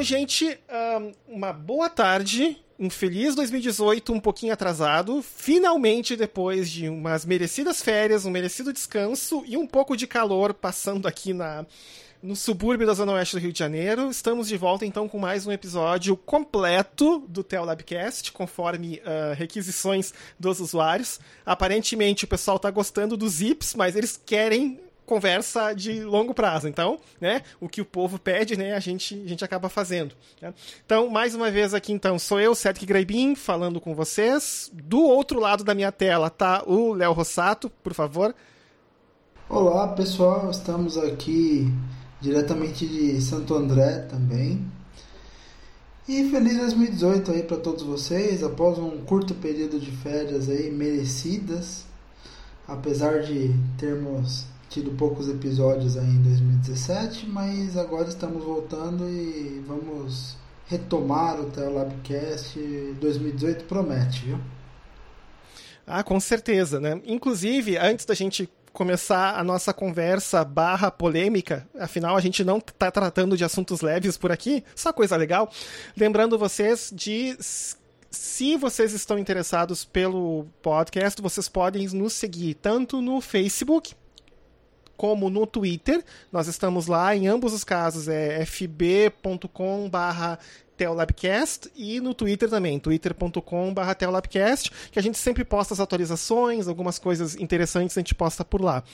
Então, gente, uma boa tarde um feliz 2018 um pouquinho atrasado, finalmente depois de umas merecidas férias, um merecido descanso e um pouco de calor passando aqui na no subúrbio da Zona Oeste do Rio de Janeiro. Estamos de volta então com mais um episódio completo do Telabcast, conforme uh, requisições dos usuários. Aparentemente o pessoal está gostando dos zips, mas eles querem conversa de longo prazo. Então, né, o que o povo pede, né, a gente, a gente acaba fazendo. Né? Então, mais uma vez aqui, então, sou eu, Cedric Greibin, falando com vocês. Do outro lado da minha tela tá o Léo Rossato, por favor. Olá, pessoal, estamos aqui diretamente de Santo André também. E feliz 2018 aí para todos vocês, após um curto período de férias aí merecidas, apesar de termos tido poucos episódios aí em 2017, mas agora estamos voltando e vamos retomar o Telabcast 2018 promete, viu? Ah, com certeza, né? Inclusive, antes da gente começar a nossa conversa barra polêmica, afinal a gente não está tratando de assuntos leves por aqui, só coisa legal. Lembrando vocês de se vocês estão interessados pelo podcast, vocês podem nos seguir tanto no Facebook, como no Twitter. Nós estamos lá, em ambos os casos é fb.com barra Telabcast e no Twitter também, twitter.com.br Telabcast, que a gente sempre posta as atualizações, algumas coisas interessantes a gente posta por lá.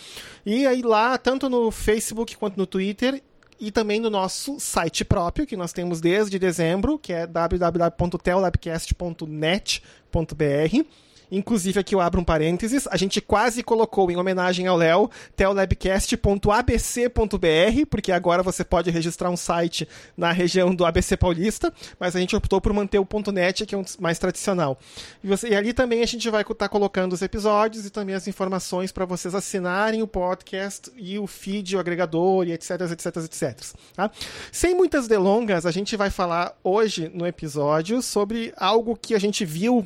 E aí lá, tanto no Facebook quanto no Twitter, e também no nosso site próprio, que nós temos desde dezembro, que é www.telabcast.net.br. Inclusive, aqui eu abro um parênteses, a gente quase colocou em homenagem ao Léo, teolabcast.abc.br, porque agora você pode registrar um site na região do ABC Paulista, mas a gente optou por manter o .net, que é um mais tradicional. E, você, e ali também a gente vai estar tá colocando os episódios e também as informações para vocês assinarem o podcast e o feed, o agregador e etc, etc, etc. Tá? Sem muitas delongas, a gente vai falar hoje no episódio sobre algo que a gente viu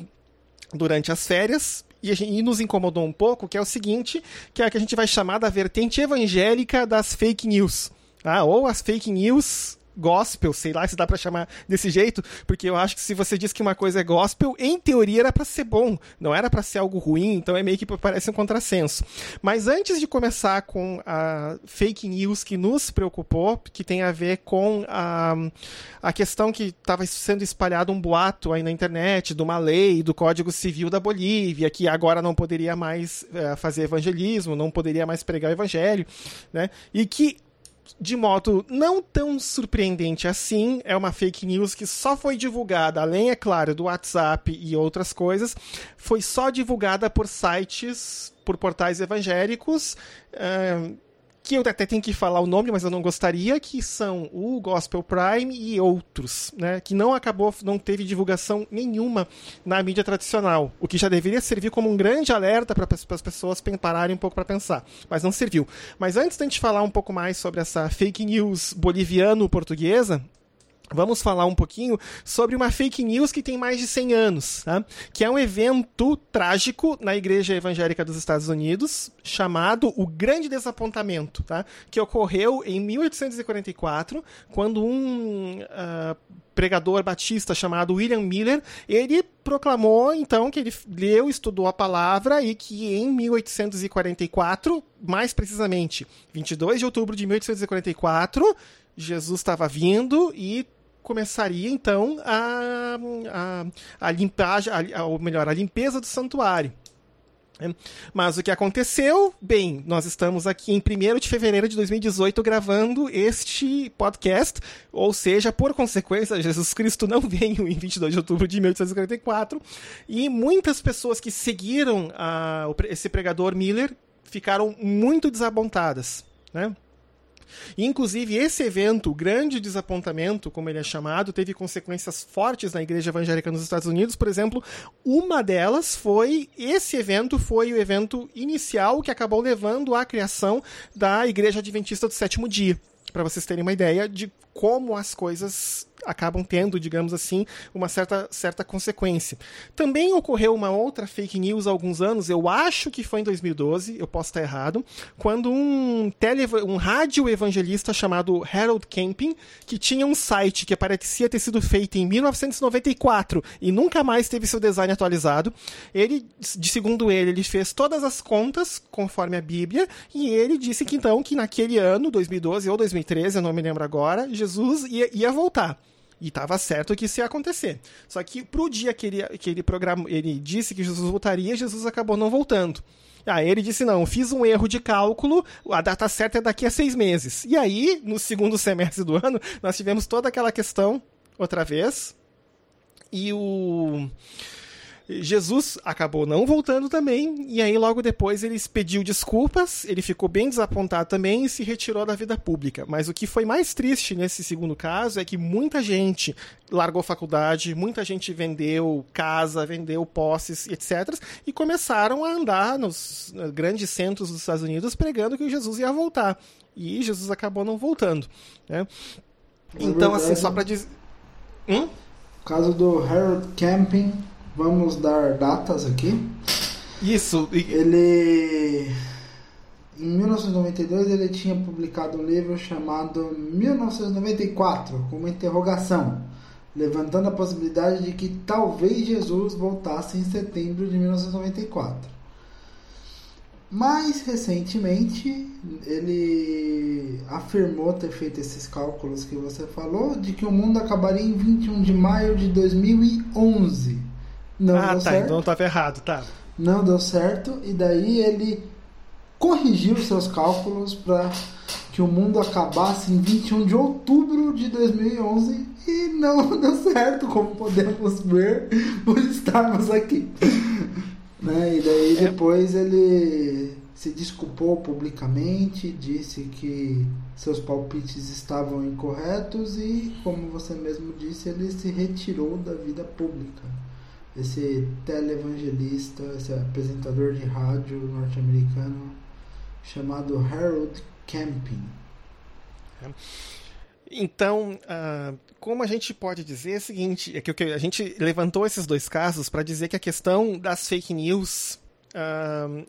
durante as férias e, gente, e, nos incomodou um pouco, que é o seguinte, que é a que a gente vai chamar da vertente evangélica das fake news. Ah, ou as fake news gospel, sei lá se dá para chamar desse jeito, porque eu acho que se você diz que uma coisa é gospel, em teoria era para ser bom, não era para ser algo ruim, então é meio que parece um contrassenso. Mas antes de começar com a fake news que nos preocupou, que tem a ver com a, a questão que estava sendo espalhado um boato aí na internet de uma lei do Código Civil da Bolívia, que agora não poderia mais é, fazer evangelismo, não poderia mais pregar o evangelho, né? E que de modo não tão surpreendente assim, é uma fake news que só foi divulgada, além, é claro, do WhatsApp e outras coisas, foi só divulgada por sites, por portais evangélicos. Uh, que eu até tenho que falar o nome, mas eu não gostaria, que são o Gospel Prime e outros, né, que não acabou, não teve divulgação nenhuma na mídia tradicional, o que já deveria servir como um grande alerta para as pessoas pararem um pouco para pensar, mas não serviu. Mas antes da gente falar um pouco mais sobre essa fake news boliviano-portuguesa, Vamos falar um pouquinho sobre uma fake news que tem mais de 100 anos, tá? que é um evento trágico na Igreja Evangélica dos Estados Unidos, chamado o Grande Desapontamento, tá? que ocorreu em 1844, quando um uh, pregador batista chamado William Miller, ele proclamou então que ele leu, estudou a palavra e que em 1844, mais precisamente 22 de outubro de 1844, Jesus estava vindo e começaria então a, a, a limpagem, a, ou melhor, a limpeza do santuário. Mas o que aconteceu? Bem, nós estamos aqui em 1 de fevereiro de 2018 gravando este podcast, ou seja, por consequência, Jesus Cristo não veio em 22 de outubro de 1844, e muitas pessoas que seguiram a, esse pregador Miller ficaram muito desapontadas. Né? Inclusive, esse evento, o grande desapontamento, como ele é chamado, teve consequências fortes na igreja evangélica nos Estados Unidos. Por exemplo, uma delas foi. Esse evento foi o evento inicial que acabou levando à criação da Igreja Adventista do Sétimo Dia. Para vocês terem uma ideia de como as coisas acabam tendo, digamos assim, uma certa, certa consequência. Também ocorreu uma outra fake news há alguns anos, eu acho que foi em 2012, eu posso estar errado, quando um, tele, um rádio evangelista chamado Harold Camping, que tinha um site que parecia ter sido feito em 1994 e nunca mais teve seu design atualizado, ele, de segundo ele, ele fez todas as contas conforme a Bíblia e ele disse que então que naquele ano, 2012 ou 2013, eu não me lembro agora, Jesus ia, ia voltar. E estava certo que isso ia acontecer. Só que pro dia que ele, que ele, programou, ele disse que Jesus voltaria, Jesus acabou não voltando. Aí ele disse: não, fiz um erro de cálculo, a data certa é daqui a seis meses. E aí, no segundo semestre do ano, nós tivemos toda aquela questão outra vez. E o. Jesus acabou não voltando também, e aí logo depois ele pediu desculpas, ele ficou bem desapontado também e se retirou da vida pública. Mas o que foi mais triste nesse segundo caso é que muita gente largou faculdade, muita gente vendeu casa, vendeu posses, etc., e começaram a andar nos grandes centros dos Estados Unidos pregando que Jesus ia voltar. E Jesus acabou não voltando. Né? Então, assim, só para dizer. Hum? O caso do Harold Camping Vamos dar datas aqui. Isso. Ele. Em 1992 ele tinha publicado um livro chamado 1994, com uma interrogação, levantando a possibilidade de que talvez Jesus voltasse em setembro de 1994. Mais recentemente, ele afirmou ter feito esses cálculos que você falou, de que o mundo acabaria em 21 de maio de 2011. Não ah, tá. Certo. Então estava errado, tá. Não deu certo. E daí ele corrigiu seus cálculos para que o mundo acabasse em 21 de outubro de 2011 e não deu certo, como podemos ver por estarmos aqui. né? E daí é. depois ele se desculpou publicamente, disse que seus palpites estavam incorretos e, como você mesmo disse, ele se retirou da vida pública esse televangelista, esse apresentador de rádio norte-americano chamado Harold Camping. Então, uh, como a gente pode dizer é o seguinte, é que a gente levantou esses dois casos para dizer que a questão das fake news, uh,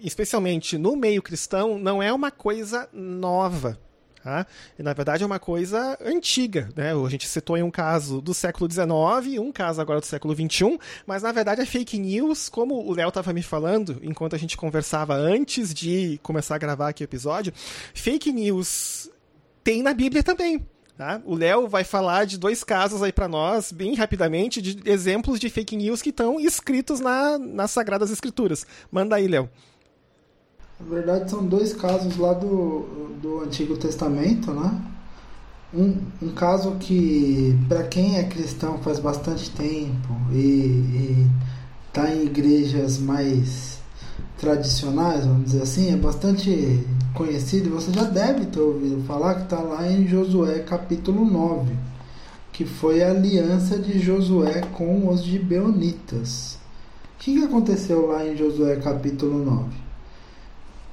especialmente no meio cristão, não é uma coisa nova. Tá? E, na verdade é uma coisa antiga. Né? A gente citou em um caso do século XIX, um caso agora do século XXI, mas na verdade é fake news, como o Léo estava me falando enquanto a gente conversava antes de começar a gravar aqui o episódio, fake news tem na Bíblia também. Tá? O Léo vai falar de dois casos aí para nós, bem rapidamente, de exemplos de fake news que estão escritos na, nas Sagradas Escrituras. Manda aí, Léo. Na verdade, são dois casos lá do, do Antigo Testamento, né? Um, um caso que, para quem é cristão faz bastante tempo e está em igrejas mais tradicionais, vamos dizer assim, é bastante conhecido. Você já deve ter ouvido falar que está lá em Josué capítulo 9, que foi a aliança de Josué com os gibeonitas. O que aconteceu lá em Josué capítulo 9?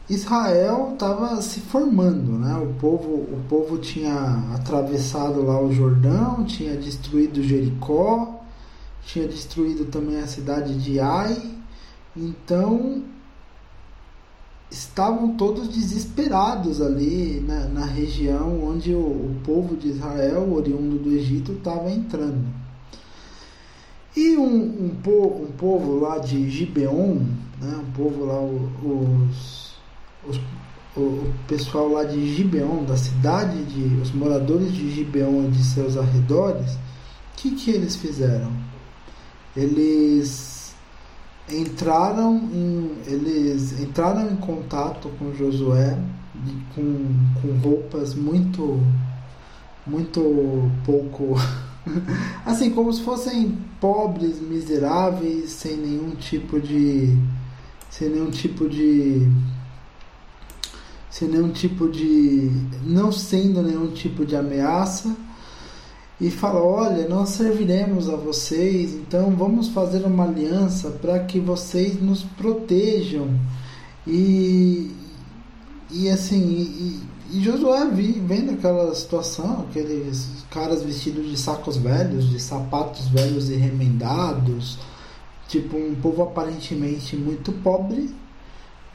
Israel estava se formando, né? O povo, o povo tinha atravessado lá o Jordão, tinha destruído Jericó, tinha destruído também a cidade de Ai. Então estavam todos desesperados ali na, na região onde o, o, povo de Israel, oriundo do Egito, estava entrando. E um, um, po, um povo lá de Gibeon, né? um povo lá, os os, o, pessoal lá de Gibeon, da cidade de. os moradores de Gibeon e de seus arredores, o que, que eles fizeram? Eles entraram em, eles entraram em contato com Josué com, com roupas muito muito pouco assim como se fossem pobres miseráveis sem nenhum tipo de sem nenhum tipo de sem nenhum tipo de. não sendo nenhum tipo de ameaça, e fala: Olha, nós serviremos a vocês, então vamos fazer uma aliança para que vocês nos protejam. E e assim, e, e Josué vendo aquela situação, aqueles caras vestidos de sacos velhos, de sapatos velhos e remendados, tipo um povo aparentemente muito pobre,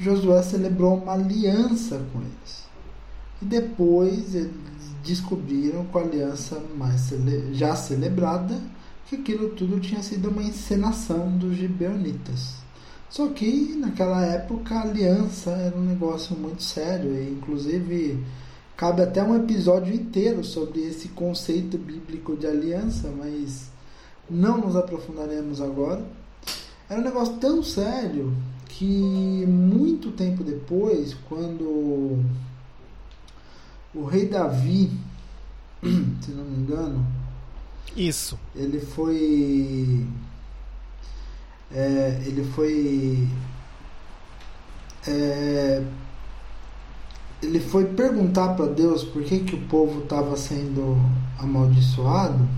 Josué celebrou uma aliança com eles. E depois eles descobriram com a aliança mais cele já celebrada que aquilo tudo tinha sido uma encenação dos gibeonitas. Só que naquela época a aliança era um negócio muito sério e inclusive cabe até um episódio inteiro sobre esse conceito bíblico de aliança, mas não nos aprofundaremos agora. Era um negócio tão sério que muito tempo depois, quando o rei Davi, se não me engano, isso, ele foi é, ele foi é, ele foi perguntar para Deus por que, que o povo estava sendo amaldiçoado.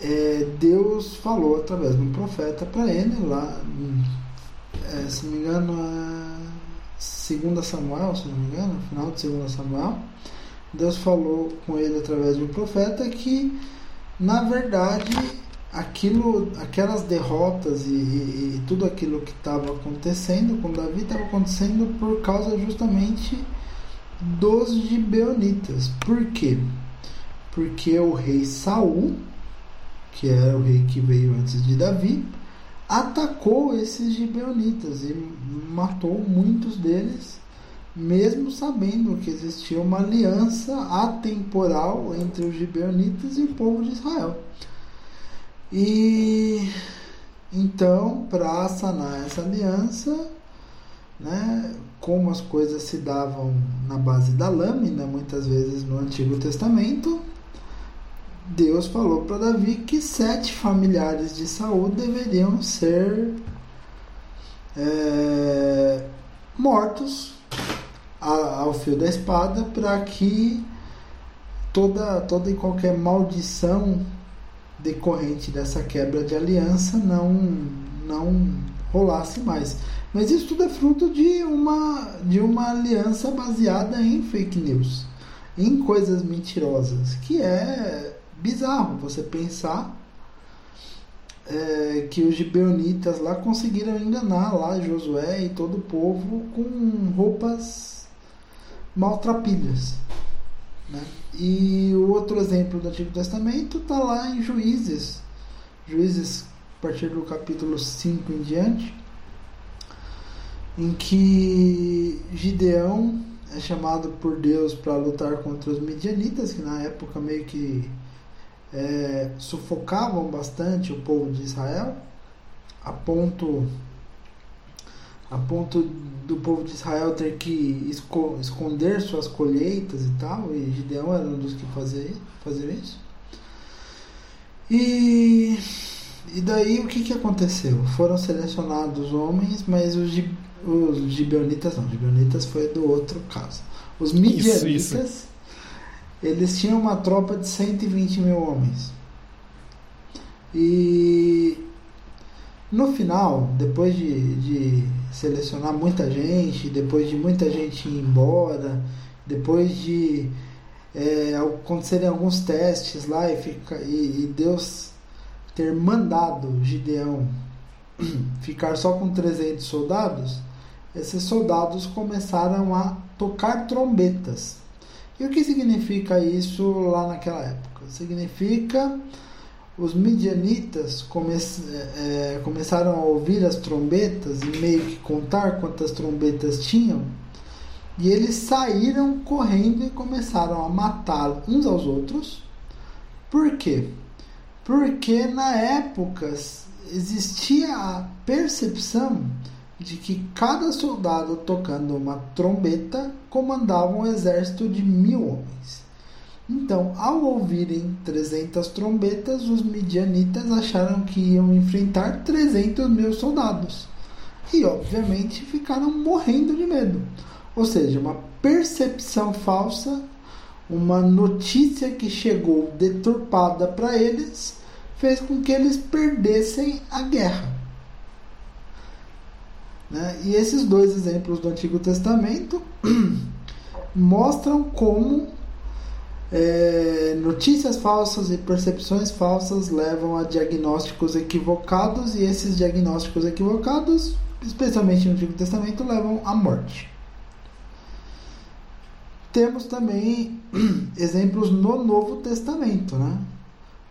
É, Deus falou através de um profeta para ele lá, é, se não me engano, é 2 Samuel, se não me engano, final de 2 Samuel. Deus falou com ele através de um profeta que, na verdade, aquilo, aquelas derrotas e, e, e tudo aquilo que estava acontecendo com Davi estava acontecendo por causa justamente dos gibeonitas. Por quê? Porque o rei Saul, que era o rei que veio antes de Davi, atacou esses gibeonitas e matou muitos deles, mesmo sabendo que existia uma aliança atemporal entre os gibeonitas e o povo de Israel. E então, para sanar essa aliança, né, como as coisas se davam na base da lâmina, muitas vezes no Antigo Testamento, Deus falou para Davi que sete familiares de Saul deveriam ser é, mortos ao fio da espada para que toda, toda e qualquer maldição decorrente dessa quebra de aliança não, não rolasse mais. Mas isso tudo é fruto de uma, de uma aliança baseada em fake news, em coisas mentirosas, que é bizarro você pensar é, que os gibeonitas lá conseguiram enganar lá Josué e todo o povo com roupas maltrapilhas. Né? E o outro exemplo do Antigo Testamento está lá em Juízes, Juízes a partir do capítulo 5 em diante, em que Gideão é chamado por Deus para lutar contra os midianitas, que na época meio que é, sufocavam bastante o povo de Israel, a ponto a ponto do povo de Israel ter que esconder suas colheitas e tal, e Gideão era um dos que fazia, fazia isso. E, e daí o que, que aconteceu? Foram selecionados homens, mas os, os gibeonitas não, os gibeonitas foi do outro caso. Os midianitas. Eles tinham uma tropa de 120 mil homens. E no final, depois de, de selecionar muita gente, depois de muita gente ir embora, depois de é, acontecerem alguns testes lá e, fica, e, e Deus ter mandado Gideão ficar só com 300 soldados, esses soldados começaram a tocar trombetas. E o que significa isso lá naquela época? Significa os midianitas come é, começaram a ouvir as trombetas e meio que contar quantas trombetas tinham, e eles saíram correndo e começaram a matar uns aos outros. Por quê? Porque na época existia a percepção de que cada soldado tocando uma trombeta comandava um exército de mil homens. Então, ao ouvirem 300 trombetas, os midianitas acharam que iam enfrentar 300 mil soldados. E, obviamente, ficaram morrendo de medo. Ou seja, uma percepção falsa, uma notícia que chegou deturpada para eles, fez com que eles perdessem a guerra. Né? E esses dois exemplos do Antigo Testamento mostram como é, notícias falsas e percepções falsas levam a diagnósticos equivocados, e esses diagnósticos equivocados, especialmente no Antigo Testamento, levam à morte. Temos também exemplos no Novo Testamento, né?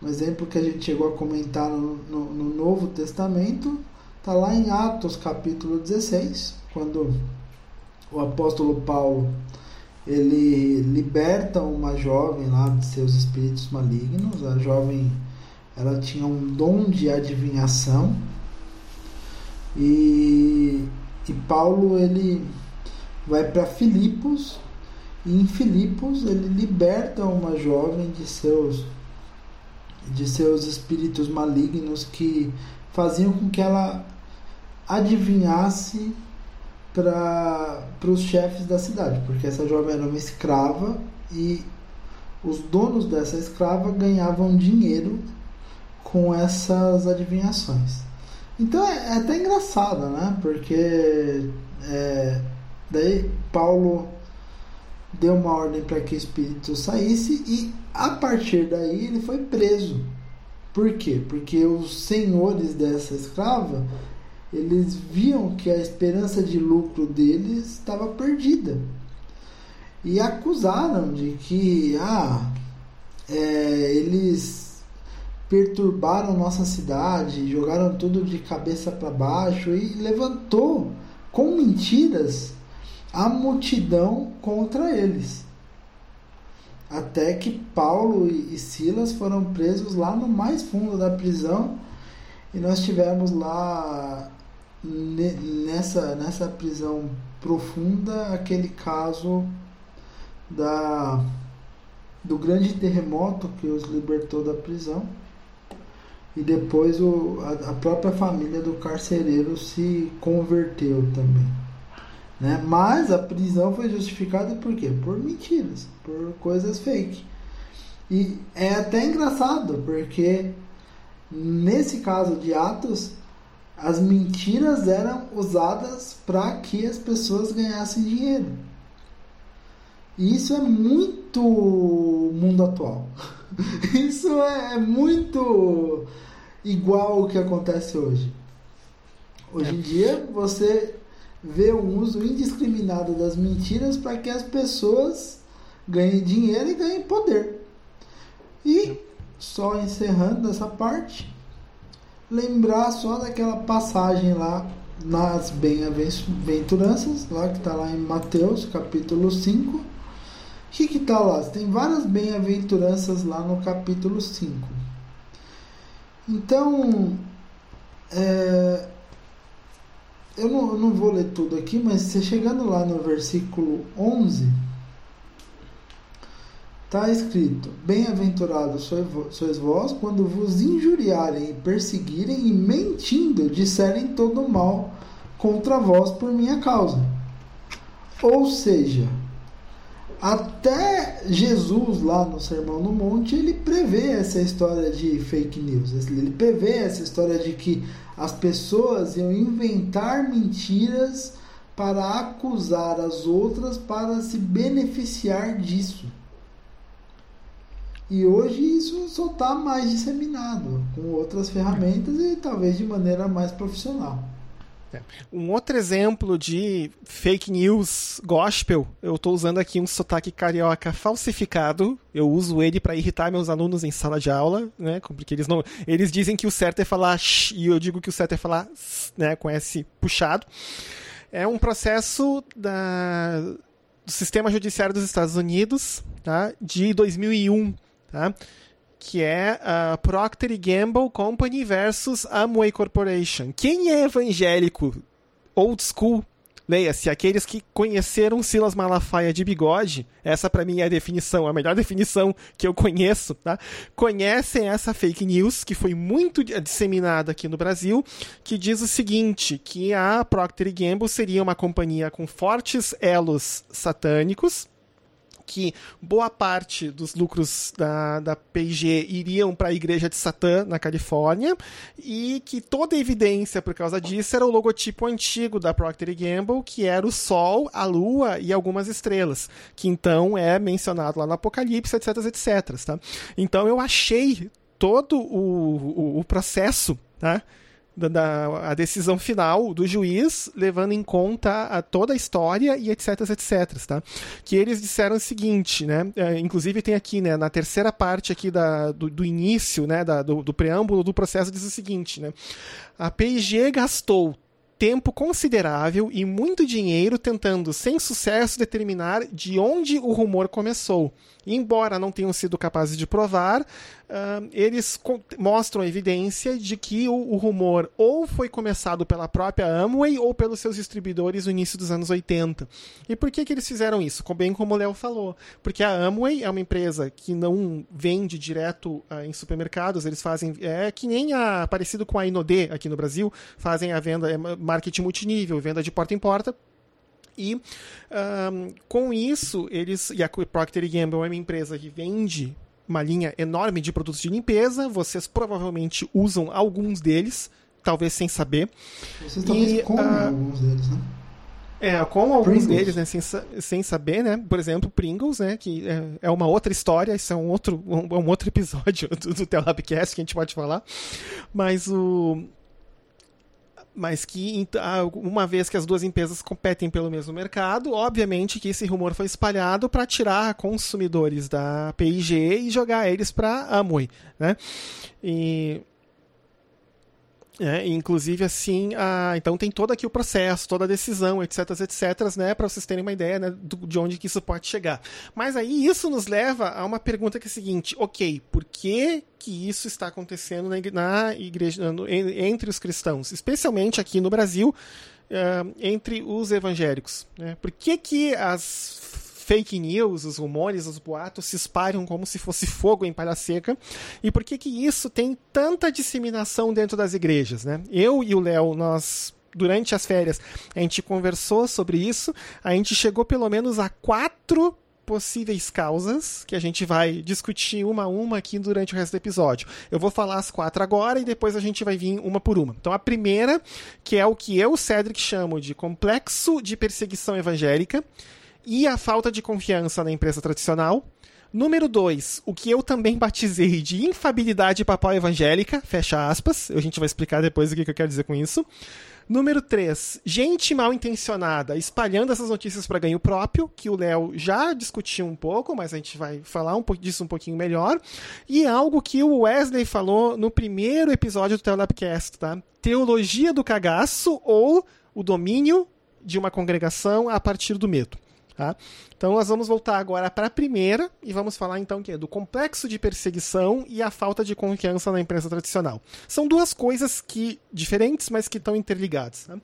Um exemplo que a gente chegou a comentar no, no, no Novo Testamento está lá em Atos capítulo 16, quando o apóstolo Paulo ele liberta uma jovem lá de seus espíritos malignos. A jovem ela tinha um dom de adivinhação e, e Paulo ele vai para Filipos e em Filipos ele liberta uma jovem de seus de seus espíritos malignos que faziam com que ela adivinhasse para os chefes da cidade, porque essa jovem era uma escrava e os donos dessa escrava ganhavam dinheiro com essas adivinhações. Então é, é até engraçado, né? Porque é, daí Paulo deu uma ordem para que o espírito saísse e a partir daí ele foi preso. Por quê? Porque os senhores dessa escrava eles viam que a esperança de lucro deles estava perdida e acusaram de que ah, é, eles perturbaram nossa cidade, jogaram tudo de cabeça para baixo e levantou com mentiras a multidão contra eles. Até que Paulo e Silas foram presos lá no mais fundo da prisão e nós tivemos lá nessa, nessa prisão profunda aquele caso da do grande terremoto que os libertou da prisão e depois o, a, a própria família do carcereiro se converteu também. Né? Mas a prisão foi justificada por quê? Por mentiras, por coisas fake. E é até engraçado, porque nesse caso de Atos, as mentiras eram usadas para que as pessoas ganhassem dinheiro. E isso é muito mundo atual. Isso é muito igual o que acontece hoje. Hoje em dia você vê um uso indiscriminado das mentiras para que as pessoas ganhem dinheiro e ganhem poder. E só encerrando essa parte, lembrar só daquela passagem lá nas bem-aventuranças, lá que está lá em Mateus capítulo 5. O que está lá? Tem várias bem-aventuranças lá no capítulo 5. Então, é, eu, não, eu não vou ler tudo aqui, mas você chegando lá no versículo 11 Está escrito: Bem-aventurados sois vós quando vos injuriarem e perseguirem e mentindo disserem todo mal contra vós por minha causa. Ou seja, até Jesus lá no Sermão no Monte, ele prevê essa história de fake news. Ele prevê essa história de que as pessoas iam inventar mentiras para acusar as outras para se beneficiar disso. E hoje isso só está mais disseminado com outras ferramentas e talvez de maneira mais profissional. É. Um outro exemplo de fake news gospel, eu estou usando aqui um sotaque carioca falsificado. Eu uso ele para irritar meus alunos em sala de aula, né? Porque eles não, eles dizem que o certo é falar sh, e eu digo que o certo é falar né? Com S puxado. É um processo da, do sistema judiciário dos Estados Unidos, tá? De 2001 tá? que é a Procter Gamble Company versus Amway Corporation. Quem é evangélico old school Leia-se, aqueles que conheceram Silas Malafaia de bigode, essa para mim é a definição, a melhor definição que eu conheço, tá? Conhecem essa fake news que foi muito disseminada aqui no Brasil, que diz o seguinte, que a Procter Gamble seria uma companhia com fortes elos satânicos, que boa parte dos lucros da, da P&G iriam para a Igreja de Satã, na Califórnia, e que toda a evidência por causa disso era o logotipo antigo da Procter Gamble, que era o Sol, a Lua e algumas estrelas, que então é mencionado lá no Apocalipse, etc, etc. Tá? Então eu achei todo o, o, o processo, tá? Da, da, a decisão final do juiz, levando em conta a, toda a história e etc, etc, tá? Que eles disseram o seguinte, né? É, inclusive tem aqui, né, na terceira parte aqui da, do, do início, né, da, do, do preâmbulo do processo, diz o seguinte, né? A P&G gastou tempo considerável e muito dinheiro tentando, sem sucesso, determinar de onde o rumor começou. Embora não tenham sido capazes de provar, uh, eles mostram evidência de que o, o, rumor ou foi começado pela própria Amway ou pelos seus distribuidores no início dos anos 80. E por que, que eles fizeram isso? Bem como o Léo falou. Porque a Amway é uma empresa que não vende direto uh, em supermercados, eles fazem. É que nem a, parecido com a Inodê aqui no Brasil, fazem a venda, é marketing multinível, venda de porta em porta e um, com isso, eles. E a Procter Gamble é uma empresa que vende uma linha enorme de produtos de limpeza. Vocês provavelmente usam alguns deles, talvez sem saber. Vocês talvez e, comem uh, alguns deles, né? É, com alguns Pringles. deles, né, sem, sem saber, né? Por exemplo, Pringles, né? Que é, é uma outra história, isso é um outro, um, um outro episódio do, do Telabcast que a gente pode falar. Mas o mas que uma vez que as duas empresas competem pelo mesmo mercado, obviamente que esse rumor foi espalhado para tirar consumidores da P&G e jogar eles para a Amway, né? E é, inclusive, assim, a, então tem todo aqui o processo, toda a decisão, etc, etc, né, para vocês terem uma ideia né, do, de onde que isso pode chegar. Mas aí isso nos leva a uma pergunta que é a seguinte, ok, por que que isso está acontecendo na, na igreja, no, entre os cristãos, especialmente aqui no Brasil, uh, entre os evangélicos? Né? Por que que as fake news, os rumores, os boatos se espalham como se fosse fogo em palha seca. E por que que isso tem tanta disseminação dentro das igrejas, né? Eu e o Léo, nós durante as férias, a gente conversou sobre isso, a gente chegou pelo menos a quatro possíveis causas que a gente vai discutir uma a uma aqui durante o resto do episódio. Eu vou falar as quatro agora e depois a gente vai vir uma por uma. Então a primeira, que é o que eu, Cedric, chamo de complexo de perseguição evangélica, e a falta de confiança na empresa tradicional. Número 2, o que eu também batizei de infabilidade papal evangélica, fecha aspas, a gente vai explicar depois o que eu quero dizer com isso. Número 3, gente mal intencionada espalhando essas notícias para ganho próprio, que o Léo já discutiu um pouco, mas a gente vai falar um pouco disso um pouquinho melhor. E algo que o Wesley falou no primeiro episódio do Telabcast, tá? Teologia do cagaço ou o domínio de uma congregação a partir do medo. Tá? Então nós vamos voltar agora para a primeira e vamos falar então que do complexo de perseguição e a falta de confiança na imprensa tradicional. São duas coisas que diferentes, mas que estão interligadas. Tá?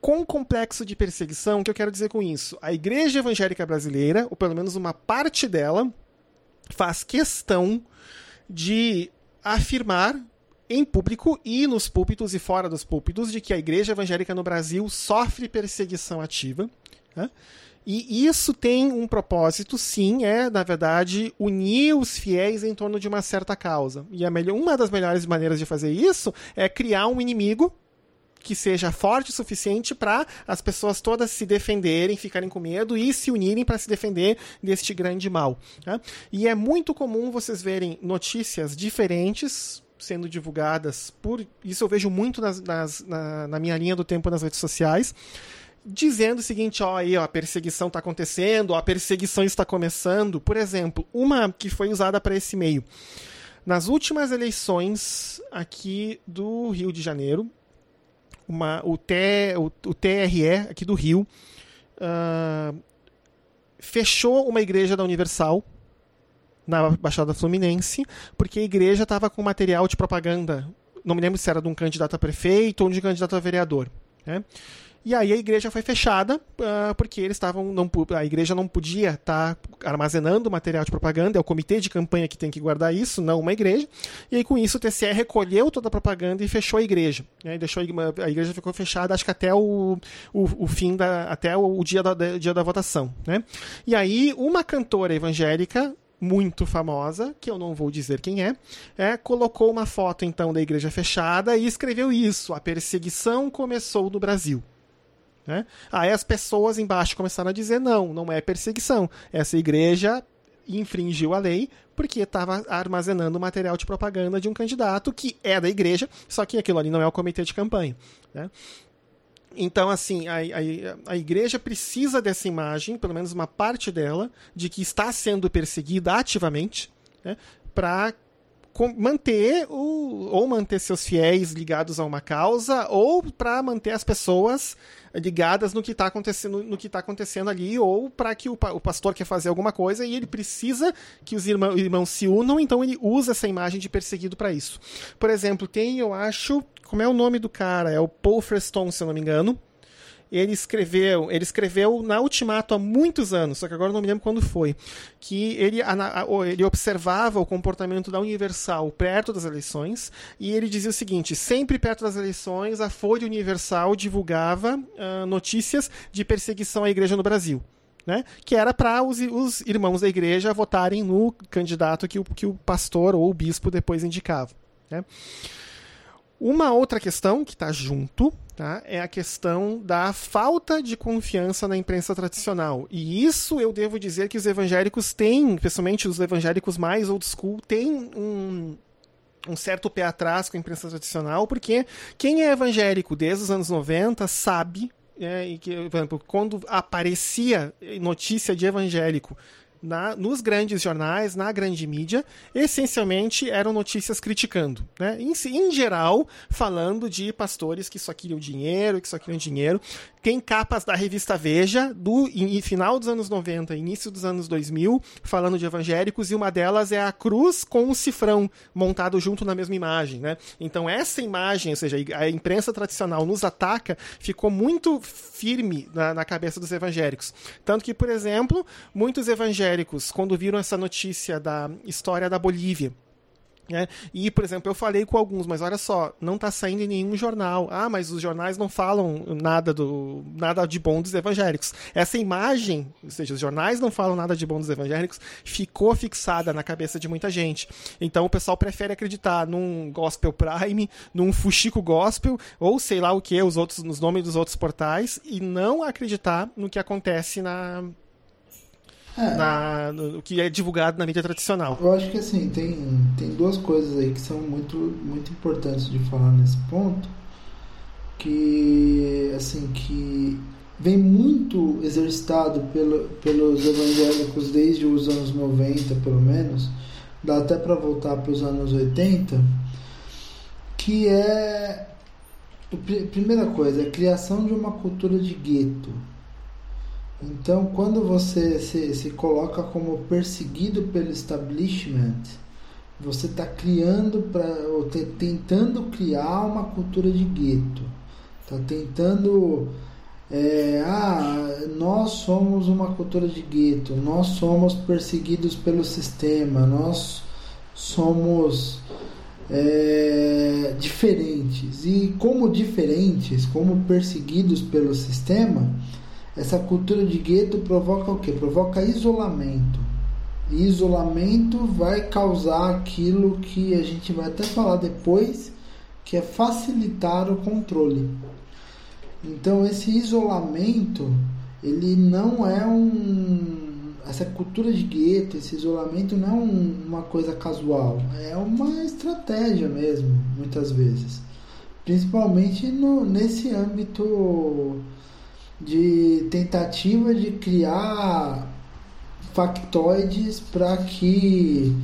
Com o complexo de perseguição, o que eu quero dizer com isso? A Igreja Evangélica Brasileira, ou pelo menos uma parte dela, faz questão de afirmar em público e nos púlpitos e fora dos púlpitos de que a igreja evangélica no Brasil sofre perseguição ativa. Né? E isso tem um propósito, sim, é, na verdade, unir os fiéis em torno de uma certa causa. E a melhor, uma das melhores maneiras de fazer isso é criar um inimigo que seja forte o suficiente para as pessoas todas se defenderem, ficarem com medo e se unirem para se defender deste grande mal. Tá? E é muito comum vocês verem notícias diferentes sendo divulgadas por. Isso eu vejo muito nas, nas, na, na minha linha do tempo nas redes sociais dizendo o seguinte, ó, aí, ó, a perseguição está acontecendo, ó, a perseguição está começando. Por exemplo, uma que foi usada para esse meio. Nas últimas eleições aqui do Rio de Janeiro, uma, o, T, o, o TRE aqui do Rio uh, fechou uma igreja da Universal na Baixada Fluminense, porque a igreja estava com material de propaganda. Não me lembro se era de um candidato a prefeito ou de um candidato a vereador. Né? E aí a igreja foi fechada uh, porque eles estavam. Não, a igreja não podia estar tá armazenando material de propaganda, é o comitê de campanha que tem que guardar isso, não uma igreja. E aí com isso o TCE recolheu toda a propaganda e fechou a igreja. Né? Deixou a igreja ficou fechada, acho que até o, o, o fim da. até o, o dia, da, dia da votação. Né? E aí uma cantora evangélica muito famosa, que eu não vou dizer quem é, é, colocou uma foto então da igreja fechada e escreveu isso: a perseguição começou no Brasil. Né? Aí as pessoas embaixo começaram a dizer: não, não é perseguição. Essa igreja infringiu a lei porque estava armazenando material de propaganda de um candidato que é da igreja, só que aquilo ali não é o comitê de campanha. Né? Então, assim, a, a, a, igreja precisa dessa imagem, pelo menos uma parte dela, de que está sendo perseguida ativamente, né, para manter o, ou manter seus fiéis ligados a uma causa, ou para manter as pessoas ligadas no que está acontecendo, no que tá acontecendo ali, ou para que o, o, pastor quer fazer alguma coisa e ele precisa que os irmãos, se unam, então ele usa essa imagem de perseguido para isso. Por exemplo, tem, eu acho, como é o nome do cara? É o Paul Freston, se eu não me engano ele escreveu, ele escreveu na Ultimato há muitos anos, só que agora não me lembro quando foi, que ele, ele observava o comportamento da Universal perto das eleições e ele dizia o seguinte: sempre perto das eleições a Folha Universal divulgava uh, notícias de perseguição à igreja no Brasil. Né? que era para os, os, irmãos da igreja votarem no candidato que o, que o pastor ou o bispo depois indicava. Né? Uma outra questão que está junto tá, é a questão da falta de confiança na imprensa tradicional. E isso eu devo dizer que os evangélicos têm, especialmente os evangélicos mais old school, têm um, um certo pé atrás com a imprensa tradicional, porque quem é evangélico desde os anos 90 sabe é, e que, por exemplo, quando aparecia notícia de evangélico na, nos grandes jornais, na grande mídia, essencialmente eram notícias criticando. Né? Em, em geral, falando de pastores que só queriam dinheiro, que só queriam dinheiro. Tem capas da revista Veja, do final dos anos 90, início dos anos 2000, falando de evangélicos, e uma delas é a cruz com um cifrão montado junto na mesma imagem. Né? Então, essa imagem, ou seja, a imprensa tradicional nos ataca, ficou muito firme na, na cabeça dos evangélicos. Tanto que, por exemplo, muitos evangélicos, quando viram essa notícia da história da Bolívia, é, e, por exemplo, eu falei com alguns, mas olha só, não está saindo em nenhum jornal. Ah, mas os jornais não falam nada do nada de bom dos evangélicos. Essa imagem, ou seja, os jornais não falam nada de bom dos evangélicos, ficou fixada na cabeça de muita gente. Então o pessoal prefere acreditar num Gospel Prime, num Fuxico Gospel, ou sei lá o que, os outros, nos nomes dos outros portais, e não acreditar no que acontece na, é. na, no, que é divulgado na mídia tradicional. Eu acho que assim, tem, tem duas coisas aí que são muito, muito importantes de falar nesse ponto. Que assim, que vem muito exercitado pelo, pelos evangélicos desde os anos 90, pelo menos, dá até para voltar para os anos 80, que é primeira coisa, a criação de uma cultura de gueto então, quando você se, se coloca como perseguido pelo establishment, você está criando para ou te, tentando criar uma cultura de gueto, está tentando é, ah, nós somos uma cultura de gueto, nós somos perseguidos pelo sistema, nós somos é, diferentes. E como diferentes, como perseguidos pelo sistema essa cultura de gueto provoca o que? Provoca isolamento. E isolamento vai causar aquilo que a gente vai até falar depois, que é facilitar o controle. Então esse isolamento, ele não é um essa cultura de gueto, esse isolamento não é um, uma coisa casual, é uma estratégia mesmo, muitas vezes. Principalmente no, nesse âmbito de tentativa de criar factoides para que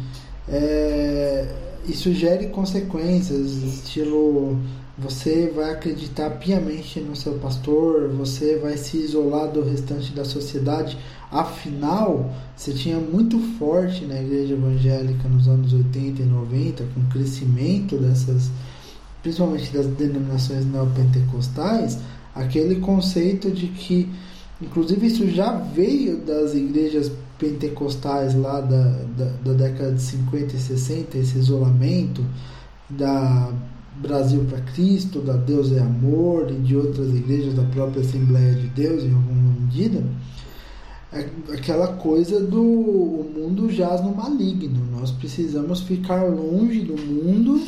é, isso gere consequências, estilo você vai acreditar piamente no seu pastor, você vai se isolar do restante da sociedade. Afinal, você tinha muito forte na igreja evangélica nos anos 80 e 90, com o crescimento dessas, principalmente das denominações neopentecostais, Aquele conceito de que, inclusive, isso já veio das igrejas pentecostais lá da, da, da década de 50 e 60, esse isolamento da Brasil para Cristo, da Deus é Amor e de outras igrejas da própria Assembleia de Deus, em alguma medida, é aquela coisa do o mundo jaz no maligno. Nós precisamos ficar longe do mundo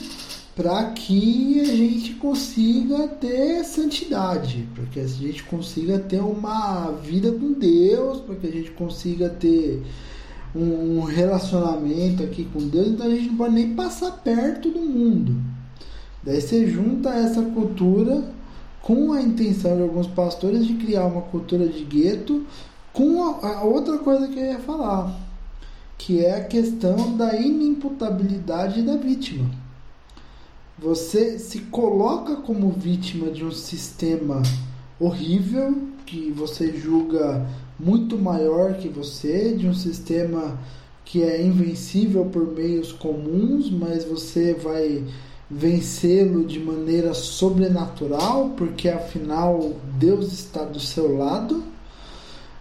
para que a gente consiga ter santidade, para que a gente consiga ter uma vida com Deus, para que a gente consiga ter um relacionamento aqui com Deus, então a gente não pode nem passar perto do mundo. Daí você junta essa cultura com a intenção de alguns pastores de criar uma cultura de gueto, com a, outra coisa que eu ia falar, que é a questão da inimputabilidade da vítima. Você se coloca como vítima de um sistema horrível que você julga muito maior que você, de um sistema que é invencível por meios comuns, mas você vai vencê-lo de maneira sobrenatural, porque afinal Deus está do seu lado,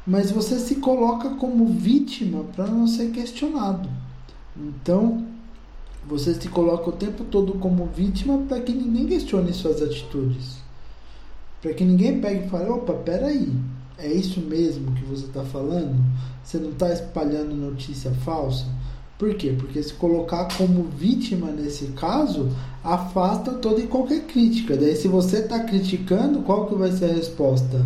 mas você se coloca como vítima para não ser questionado. Então, você se coloca o tempo todo como vítima para que ninguém questione suas atitudes. Para que ninguém pegue e fale: opa, peraí, é isso mesmo que você está falando? Você não está espalhando notícia falsa? Por quê? Porque se colocar como vítima nesse caso afasta toda e qualquer crítica. Daí, se você está criticando, qual que vai ser a resposta?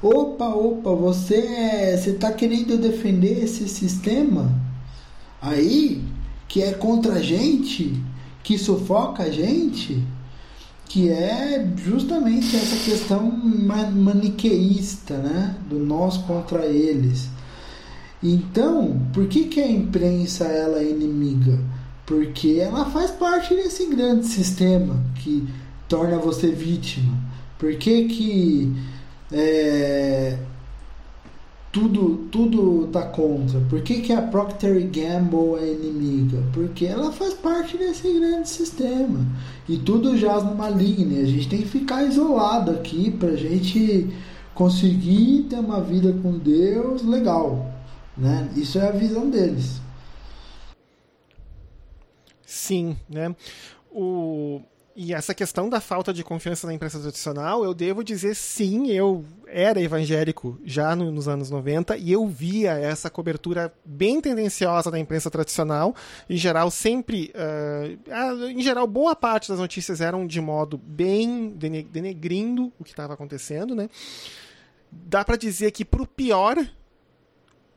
Opa, opa, você é, você está querendo defender esse sistema aí que é contra a gente, que sufoca a gente? que é justamente essa questão maniqueísta, né? do nós contra eles. Então, por que, que a imprensa ela é inimiga? Porque ela faz parte desse grande sistema que torna você vítima. Por que, que é, tudo tudo tá contra. Por que, que a Procter Gamble é inimiga? Porque ela faz parte desse grande sistema. E tudo jaz no maligno. A gente tem que ficar isolado aqui pra gente conseguir ter uma vida com Deus legal. Né? Isso é a visão deles. Sim, né? O, e essa questão da falta de confiança na imprensa tradicional, eu devo dizer sim, eu era evangélico já no, nos anos 90 e eu via essa cobertura bem tendenciosa da imprensa tradicional. Em geral, sempre. Uh, em geral, boa parte das notícias eram de modo bem denegrindo o que estava acontecendo, né? Dá para dizer que, para o pior,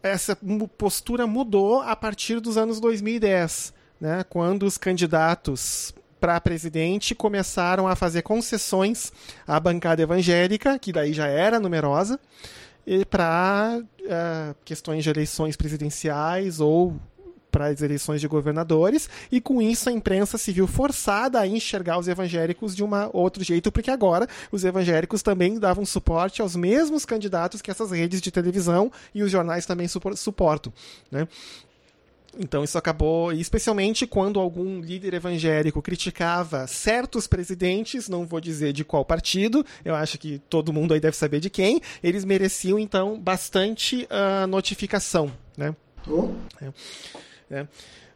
essa postura mudou a partir dos anos 2010, né? quando os candidatos para presidente começaram a fazer concessões à bancada evangélica, que daí já era numerosa, para uh, eh, questões de eleições presidenciais ou para as eleições de governadores, e com isso a imprensa se viu forçada a enxergar os evangélicos de um outro jeito, porque agora os evangélicos também davam suporte aos mesmos candidatos que essas redes de televisão e os jornais também suportam. Né? Então isso acabou, especialmente quando algum líder evangélico criticava certos presidentes, não vou dizer de qual partido, eu acho que todo mundo aí deve saber de quem, eles mereciam então bastante uh, notificação, né? Oh. É, é.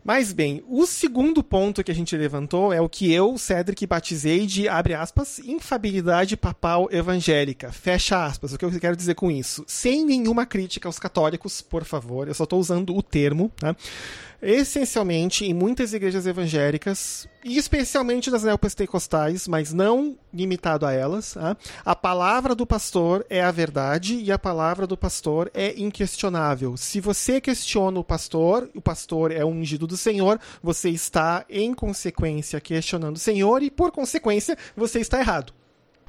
Mas bem, o segundo ponto que a gente levantou é o que eu, Cedric, batizei de, abre aspas, infabilidade papal evangélica. Fecha aspas. O que eu quero dizer com isso? Sem nenhuma crítica aos católicos, por favor, eu só estou usando o termo, tá? Essencialmente em muitas igrejas evangélicas, e especialmente das neopentecostais, mas não limitado a elas, tá? a palavra do pastor é a verdade e a palavra do pastor é inquestionável. Se você questiona o pastor, o pastor é ungido do Senhor, você está, em consequência, questionando o Senhor e, por consequência, você está errado.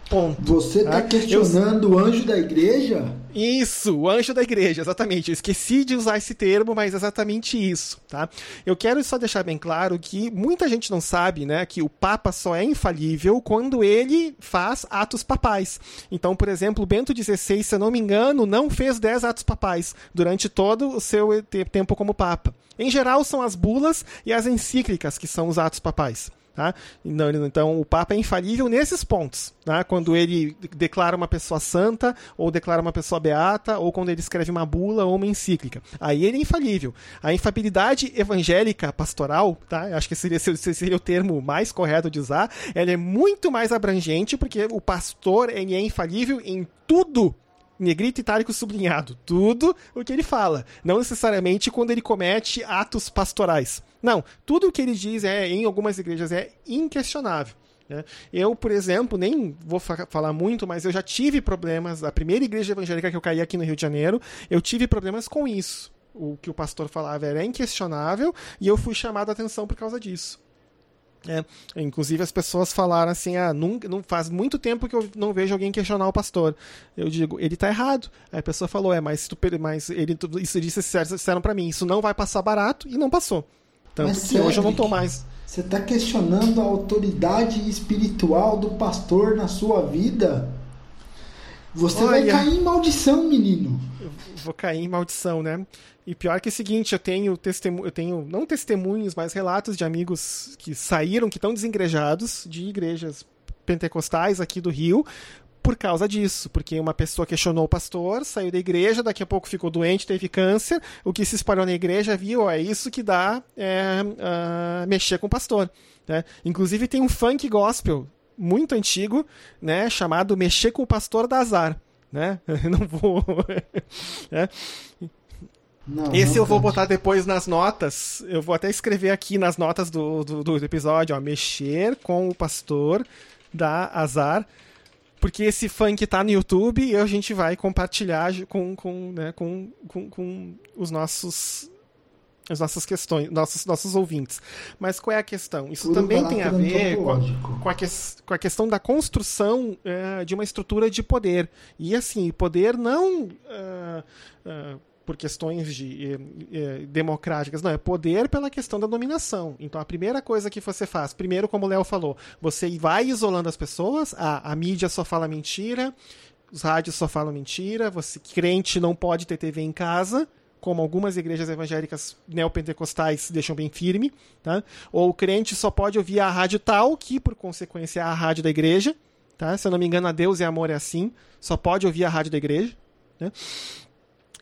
Ponto. Você está tá? questionando eu... o anjo da igreja? Isso, o anjo da igreja, exatamente. Eu esqueci de usar esse termo, mas exatamente isso, tá? Eu quero só deixar bem claro que muita gente não sabe, né, que o Papa só é infalível quando ele faz atos papais. Então, por exemplo, Bento XVI, se eu não me engano, não fez 10 atos papais durante todo o seu tempo como Papa. Em geral, são as bulas e as encíclicas que são os atos papais. Tá? Então, o Papa é infalível nesses pontos. Tá? Quando ele declara uma pessoa santa, ou declara uma pessoa beata, ou quando ele escreve uma bula ou uma encíclica. Aí ele é infalível. A infabilidade evangélica pastoral, tá? acho que seria, seria o termo mais correto de usar, ela é muito mais abrangente, porque o pastor ele é infalível em tudo negrito, itálico, sublinhado. Tudo o que ele fala. Não necessariamente quando ele comete atos pastorais. Não, tudo o que ele diz é, em algumas igrejas é inquestionável. Né? Eu, por exemplo, nem vou fa falar muito, mas eu já tive problemas. A primeira igreja evangélica que eu caí aqui no Rio de Janeiro, eu tive problemas com isso. O que o pastor falava era inquestionável e eu fui chamado a atenção por causa disso. É, inclusive as pessoas falaram assim: ah, não, não faz muito tempo que eu não vejo alguém questionar o pastor. Eu digo, ele está errado. Aí a pessoa falou: é, mas, tu, mas ele, isso disseram para mim, isso não vai passar barato e não passou. Tanto Mas, que hoje eu não tô mais. Você está questionando a autoridade espiritual do pastor na sua vida? Você Olha, vai cair em maldição, menino. Eu vou cair em maldição, né? E pior que é o seguinte, eu tenho testemunho, eu tenho não testemunhos, mas relatos de amigos que saíram, que estão desengrejados de igrejas pentecostais aqui do Rio, por causa disso, porque uma pessoa questionou o pastor, saiu da igreja, daqui a pouco ficou doente, teve câncer, o que se espalhou na igreja viu, é isso que dá é, uh, mexer com o pastor. Né? Inclusive tem um funk gospel muito antigo, né, chamado Mexer com o Pastor da Azar. Né? não vou. é. Não, Esse não eu vou botar depois nas notas. Eu vou até escrever aqui nas notas do, do, do episódio, ó, mexer com o pastor da azar porque esse funk tá no YouTube e a gente vai compartilhar com, com, né, com, com, com os nossos as nossas questões, nossos, nossos ouvintes. Mas qual é a questão? Isso Tudo também tem a ver com a, com a, que, com, a questão da construção uh, de uma estrutura de poder. E assim, poder não. Uh, uh, por questões de, eh, eh, democráticas, não, é poder pela questão da dominação. Então a primeira coisa que você faz, primeiro, como o Léo falou, você vai isolando as pessoas, a, a mídia só fala mentira, os rádios só falam mentira, você crente não pode ter TV em casa, como algumas igrejas evangélicas neopentecostais deixam bem firme, tá? Ou o crente só pode ouvir a rádio tal, que por consequência é a rádio da igreja, tá? Se eu não me engano, a Deus e Amor é assim, só pode ouvir a rádio da igreja, né?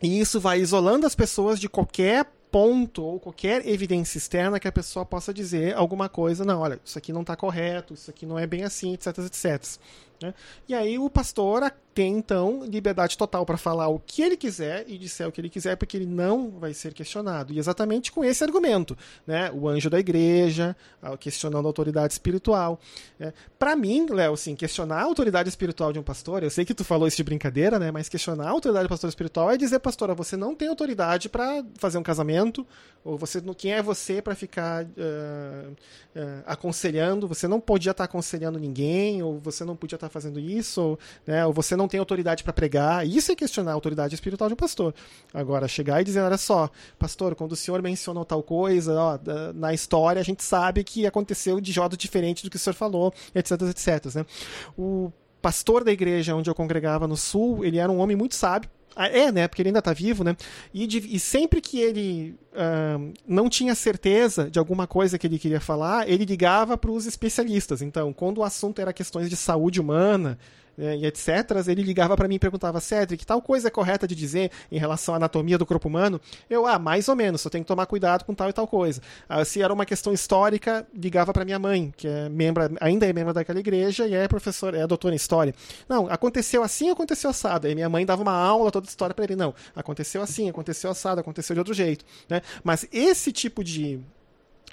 E isso vai isolando as pessoas de qualquer ponto ou qualquer evidência externa que a pessoa possa dizer alguma coisa, não, olha, isso aqui não está correto, isso aqui não é bem assim, etc, etc. Né? E aí o pastor tem então liberdade total para falar o que ele quiser e disser o que ele quiser, porque ele não vai ser questionado. E exatamente com esse argumento, né? O anjo da igreja, questionando a autoridade espiritual. Né? Para mim, Léo, assim, questionar a autoridade espiritual de um pastor, eu sei que tu falou isso de brincadeira, né? Mas questionar a autoridade do pastor espiritual é dizer, pastora, você não tem autoridade para fazer um casamento, ou você, quem é você para ficar uh, uh, aconselhando? Você não podia estar tá aconselhando ninguém, ou você não podia estar tá fazendo isso, ou, né, ou você não tem autoridade para pregar. Isso é questionar a autoridade espiritual de um pastor. Agora, chegar e dizer, olha só, pastor, quando o senhor mencionou tal coisa, ó, na história a gente sabe que aconteceu de modo diferente do que o senhor falou, etc, etc. Né? O pastor da igreja onde eu congregava no sul, ele era um homem muito sábio, é, né? Porque ele ainda está vivo, né? E, de, e, sempre que ele uh, não tinha certeza de alguma coisa que ele queria falar, ele ligava para os especialistas. Então, quando o assunto era questões de saúde humana, né, e etc., ele ligava para mim e perguntava, Cedric, tal coisa é correta de dizer em relação à anatomia do corpo humano? Eu, ah, mais ou menos, só tenho que tomar cuidado com tal e tal coisa. Ah, se era uma questão histórica, ligava para minha mãe, que é membro, ainda é membro daquela igreja e é professora, é doutora em história. Não, aconteceu assim, aconteceu assado. Aí minha mãe dava uma aula toda história para ele. Não, aconteceu assim, aconteceu assado, aconteceu de outro jeito. Né? Mas esse tipo de,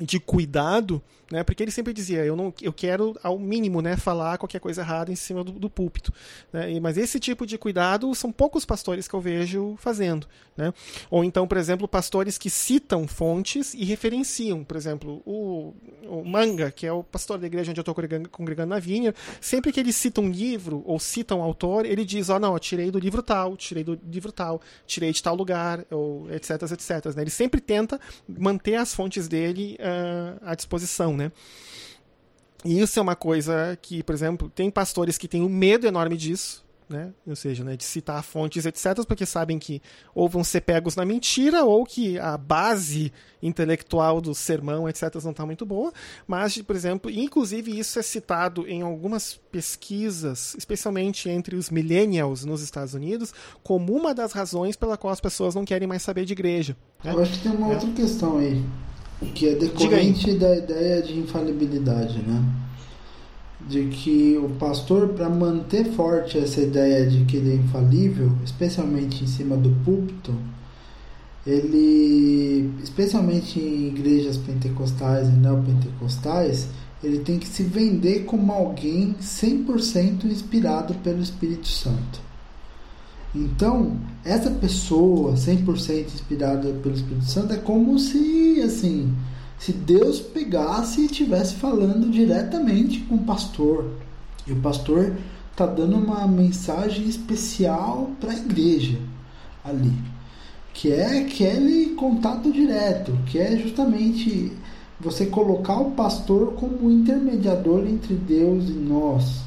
de cuidado né? Porque ele sempre dizia, eu não, eu quero ao mínimo, né, falar qualquer coisa errada em cima do, do púlpito, né? Mas esse tipo de cuidado são poucos pastores que eu vejo fazendo, né? Ou então, por exemplo, pastores que citam fontes e referenciam, por exemplo, o, o Manga, que é o pastor da igreja onde eu estou congregando, congregando na Vinha, sempre que ele cita um livro ou cita um autor, ele diz, ó, oh, não, eu tirei do livro tal, tirei do livro tal, tirei de tal lugar, ou etc, etc. Né? Ele sempre tenta manter as fontes dele uh, à disposição, né? E isso é uma coisa que, por exemplo, tem pastores que têm um medo enorme disso, né? ou seja, né, de citar fontes, etc., porque sabem que ou vão ser pegos na mentira, ou que a base intelectual do sermão, etc., não está muito boa. Mas, por exemplo, inclusive isso é citado em algumas pesquisas, especialmente entre os millennials nos Estados Unidos, como uma das razões pela qual as pessoas não querem mais saber de igreja. Né? Eu acho que tem uma é. outra questão aí, que é decorrente da ideia de infalibilidade, né? de que o pastor, para manter forte essa ideia de que ele é infalível, especialmente em cima do púlpito, ele, especialmente em igrejas pentecostais e neopentecostais, ele tem que se vender como alguém 100% inspirado pelo Espírito Santo. Então, essa pessoa 100% inspirada pelo Espírito Santo é como se, assim, se Deus pegasse e estivesse falando diretamente com o pastor. E o pastor está dando uma mensagem especial para a igreja ali, que é aquele contato direto, que é justamente você colocar o pastor como intermediador entre Deus e nós,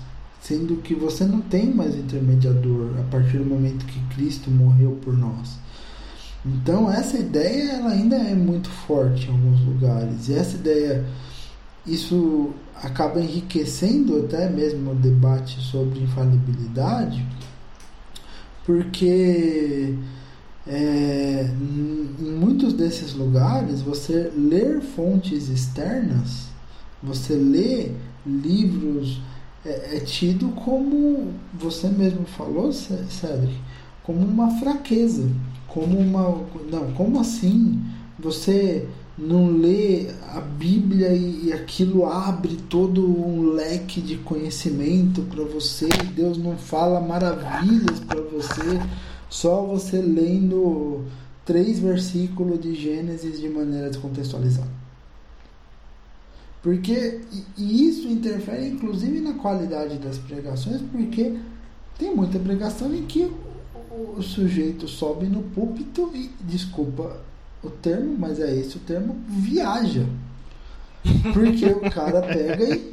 sendo que você não tem mais intermediador a partir do momento que Cristo morreu por nós. Então essa ideia ela ainda é muito forte em alguns lugares. E essa ideia, isso acaba enriquecendo até mesmo o debate sobre infalibilidade, porque é, em muitos desses lugares você ler fontes externas, você lê livros é, é tido como você mesmo falou, Cedric, como uma fraqueza como uma. Não, como assim? Você não lê a Bíblia e, aquilo abre todo um leque de conhecimento para você, Deus não fala maravilhas para você, só você lendo três versículos de Gênesis de maneira descontextualizada. Porque e isso interfere inclusive na qualidade das pregações, porque tem muita pregação em que o sujeito sobe no púlpito e, desculpa o termo, mas é esse o termo, viaja. Porque o cara pega e.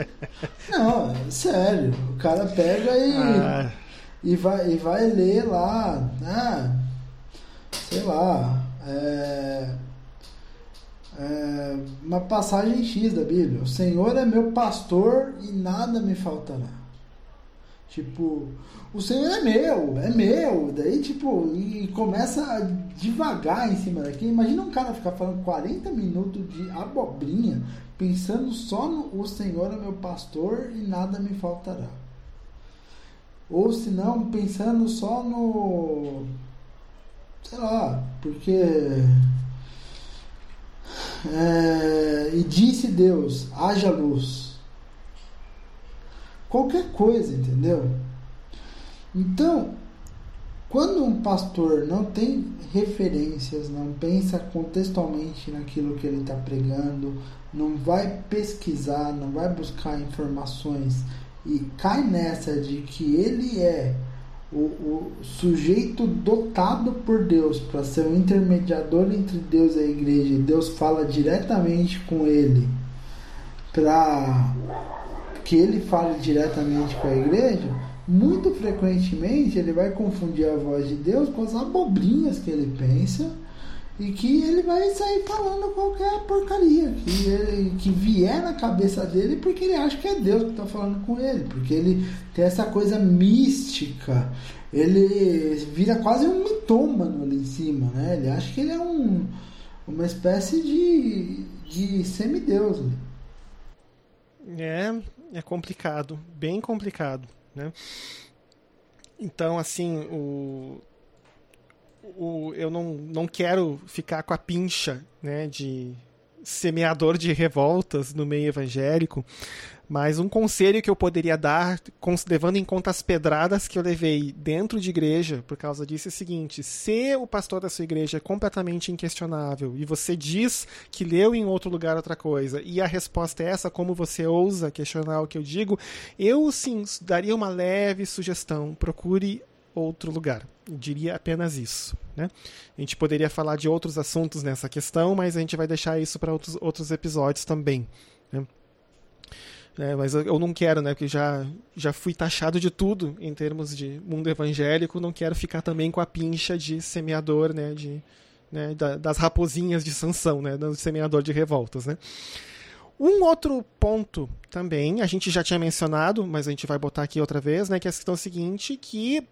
Não, sério. O cara pega e. Ah. E, vai, e vai ler lá, né? Sei lá. É, é, uma passagem X da Bíblia. O Senhor é meu pastor e nada me faltará. Tipo, o Senhor é meu, é meu. Daí, tipo, e começa a devagar em cima daqui. Imagina um cara ficar falando 40 minutos de abobrinha, pensando só no o Senhor é meu pastor e nada me faltará. Ou se não, pensando só no. Sei lá, porque. É, e disse Deus: haja luz. Qualquer coisa, entendeu? Então, quando um pastor não tem referências, não pensa contextualmente naquilo que ele está pregando, não vai pesquisar, não vai buscar informações e cai nessa de que ele é o, o sujeito dotado por Deus para ser o intermediador entre Deus e a igreja, e Deus fala diretamente com ele para que ele fale diretamente com a igreja muito frequentemente ele vai confundir a voz de Deus com as abobrinhas que ele pensa e que ele vai sair falando qualquer porcaria que, ele, que vier na cabeça dele porque ele acha que é Deus que está falando com ele, porque ele tem essa coisa mística, ele vira quase um mitômano ali em cima, né? Ele acha que ele é um, uma espécie de, de semideus. Ali. É, é complicado, bem complicado. Né? Então, assim, o, o, eu não, não quero ficar com a pincha né, de semeador de revoltas no meio evangélico, mas um conselho que eu poderia dar, levando em conta as pedradas que eu levei dentro de igreja por causa disso, é o seguinte: se o pastor da sua igreja é completamente inquestionável e você diz que leu em outro lugar outra coisa e a resposta é essa, como você ousa questionar o que eu digo, eu sim daria uma leve sugestão: procure outro lugar. Eu diria apenas isso. Né? A gente poderia falar de outros assuntos nessa questão, mas a gente vai deixar isso para outros, outros episódios também. Né? É, mas eu, não quero, né? Porque já, já fui taxado de tudo em termos de mundo evangélico. Não quero ficar também com a pincha de semeador, né? De, né, da, das raposinhas de Sansão, né? Do semeador de revoltas, né? Um outro ponto também, a gente já tinha mencionado, mas a gente vai botar aqui outra vez, né? Que é a questão seguinte, que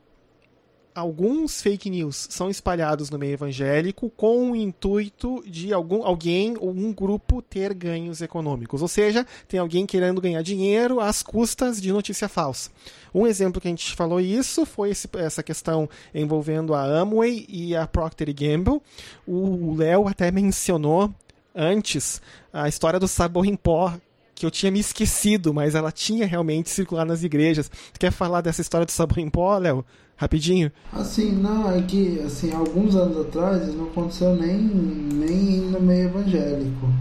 alguns fake news são espalhados no meio evangélico com o intuito de algum, alguém ou um grupo ter ganhos econômicos. Ou seja, tem alguém querendo ganhar dinheiro às custas de notícia falsa. Um exemplo que a gente falou isso foi esse, essa questão envolvendo a Amway e a Procter Gamble. O Léo até mencionou antes a história do sabor em pó que eu tinha me esquecido, mas ela tinha realmente circulado nas igrejas. quer falar dessa história do sabor em pó, Léo? Rapidinho? Assim, não, é que assim, alguns anos atrás não aconteceu nem, nem no meio evangélico.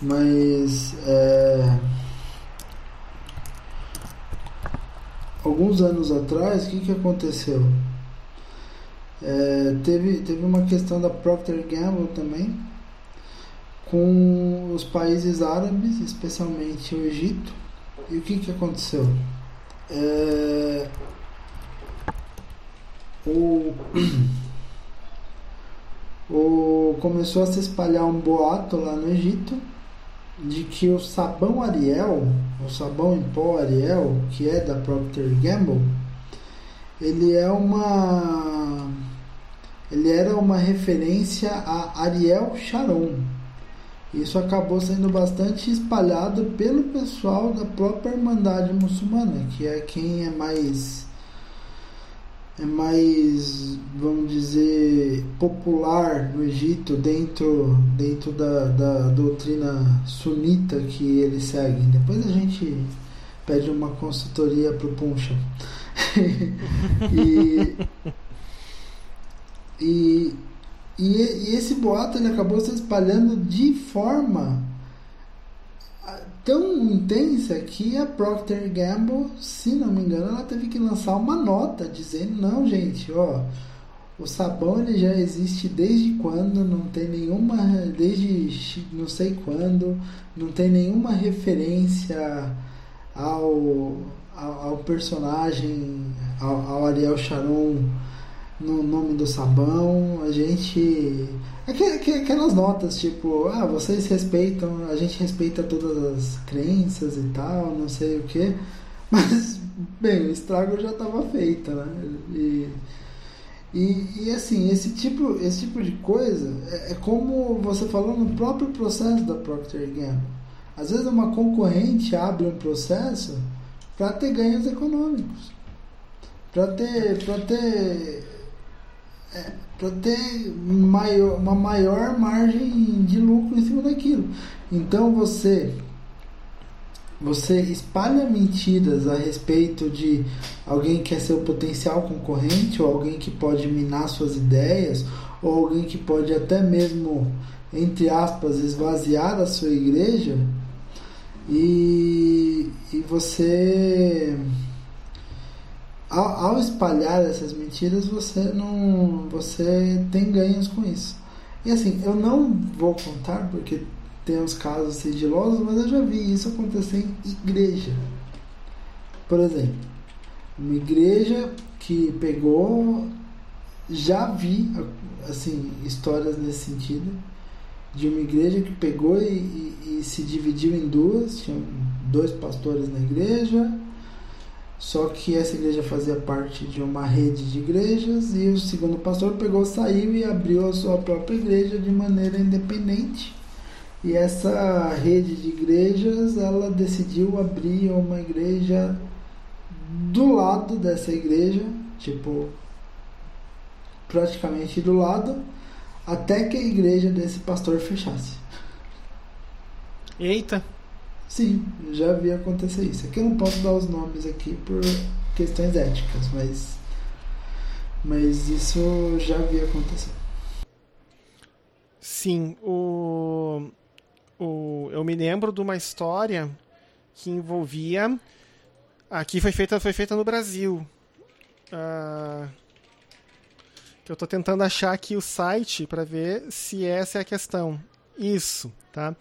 Mas é, alguns anos atrás, o que, que aconteceu? É, teve, teve uma questão da Procter Gamble também com os países árabes, especialmente o Egito. E o que, que aconteceu? É, o, o, começou a se espalhar um boato lá no Egito de que o sabão Ariel, o sabão em pó Ariel, que é da Procter Gamble, ele é uma ele era uma referência a Ariel Sharon. Isso acabou sendo bastante espalhado pelo pessoal da própria Irmandade Muçulmana, que é quem é mais é mais, vamos dizer, popular no Egito dentro, dentro da, da doutrina sunita que eles seguem. Depois a gente pede uma consultoria para o Puncha. e, e, e, e, esse boato ele acabou se espalhando de forma tão intensa que a Procter Gamble, se não me engano, ela teve que lançar uma nota dizendo não, gente, ó, o sabão ele já existe desde quando, não tem nenhuma desde não sei quando, não tem nenhuma referência ao ao, ao personagem, ao, ao Ariel Sharon no nome do sabão, a gente. Aquelas notas, tipo, ah, vocês respeitam, a gente respeita todas as crenças e tal, não sei o que. Mas, bem, o estrago já estava feito, né? E, e, e, assim, esse tipo, esse tipo de coisa é, é, como você falou no próprio processo da Procter Gamble. Às vezes uma concorrente abre um processo para ter ganhos econômicos, para ter, ter é, para ter maior, uma maior margem de lucro em cima daquilo. Então você você espalha mentiras a respeito de alguém que é seu potencial concorrente ou alguém que pode minar suas ideias ou alguém que pode até mesmo entre aspas esvaziar a sua igreja e, e você ao, ao, espalhar essas mentiras, você não, você tem ganhos com isso. E assim, eu não vou contar porque tem uns casos sigilosos, mas eu já vi isso acontecer em igreja. Por exemplo, uma igreja que pegou, já vi assim histórias nesse sentido de uma igreja que pegou e, e, e se dividiu em duas, tinham dois pastores na igreja só que essa igreja fazia parte de uma rede de igrejas e o segundo pastor pegou, saiu e abriu a sua própria igreja de maneira independente. E essa rede de igrejas, ela decidiu abrir uma igreja do lado dessa igreja, tipo praticamente do lado, até que a igreja desse pastor fechasse. Eita. Sim, já vi acontecer isso. Aqui eu não posso dar os nomes aqui por questões éticas, mas mas isso já vi acontecer. Sim, o, o eu me lembro de uma história que envolvia aqui foi feita foi feita no Brasil. Uh, que eu estou tentando achar aqui o site para ver se essa é a questão. Isso, tá?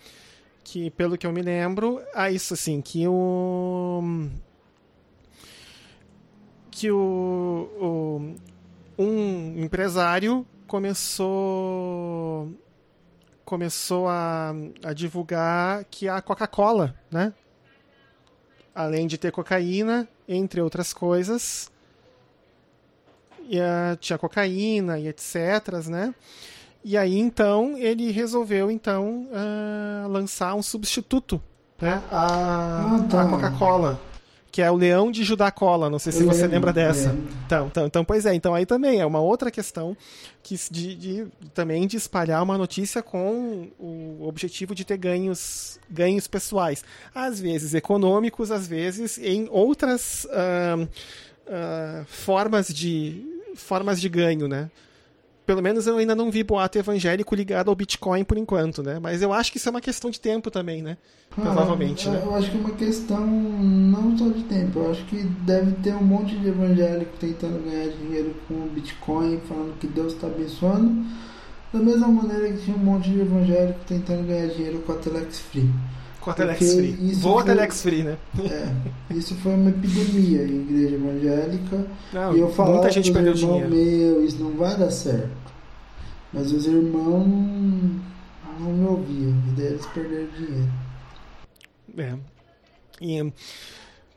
Que, pelo que eu me lembro, é isso assim, que o que o, o um empresário começou começou a, a divulgar que a Coca-Cola, né? Além de ter cocaína, entre outras coisas, e, uh, tinha cocaína e etc, né? E aí então ele resolveu então uh, lançar um substituto, né? A, ah, tá. a Coca-Cola que é o Leão de Judá Cola. Não sei se eu você lembro, lembra dessa. Então, então, então, pois é. Então aí também é uma outra questão que de, de, também de espalhar uma notícia com o objetivo de ter ganhos, ganhos pessoais, às vezes econômicos, às vezes em outras uh, uh, formas de formas de ganho, né? Pelo menos eu ainda não vi boato evangélico ligado ao Bitcoin por enquanto, né? Mas eu acho que isso é uma questão de tempo também, né? Ah, Provavelmente. Eu, né? eu acho que é uma questão não só de tempo. Eu acho que deve ter um monte de evangélico tentando ganhar dinheiro com o Bitcoin, falando que Deus está abençoando. Da mesma maneira que tinha um monte de evangélico tentando ganhar dinheiro com a Telex Free. Com a Telex Free. Voa foi, Telex Free, né? É, isso foi uma epidemia em igreja evangélica. Não, e eu falava muita gente perdeu dinheiro. Meu, isso não vai dar certo. Mas os irmãos não me ouviam, e daí eles perderam dinheiro. É. E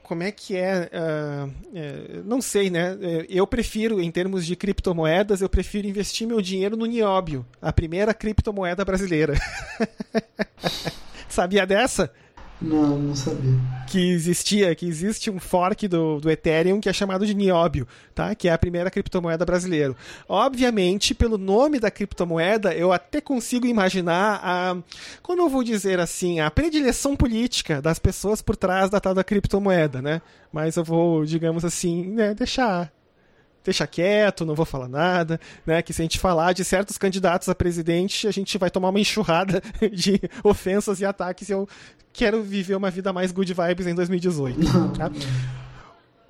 como é que é, uh, é, Não sei, né? É, eu prefiro, em termos de criptomoedas, eu prefiro investir meu dinheiro no Nióbio, a primeira criptomoeda brasileira. Sabia dessa? Não, não sabia. Que existia, que existe um fork do, do Ethereum que é chamado de Nióbio, tá? Que é a primeira criptomoeda brasileira. Obviamente, pelo nome da criptomoeda, eu até consigo imaginar a, como eu vou dizer assim, a predileção política das pessoas por trás da tal da criptomoeda, né? Mas eu vou, digamos assim, né, deixar deixa quieto, não vou falar nada, né? Que se a gente falar de certos candidatos a presidente, a gente vai tomar uma enxurrada de ofensas e ataques e eu quero viver uma vida mais good vibes em 2018. Tá?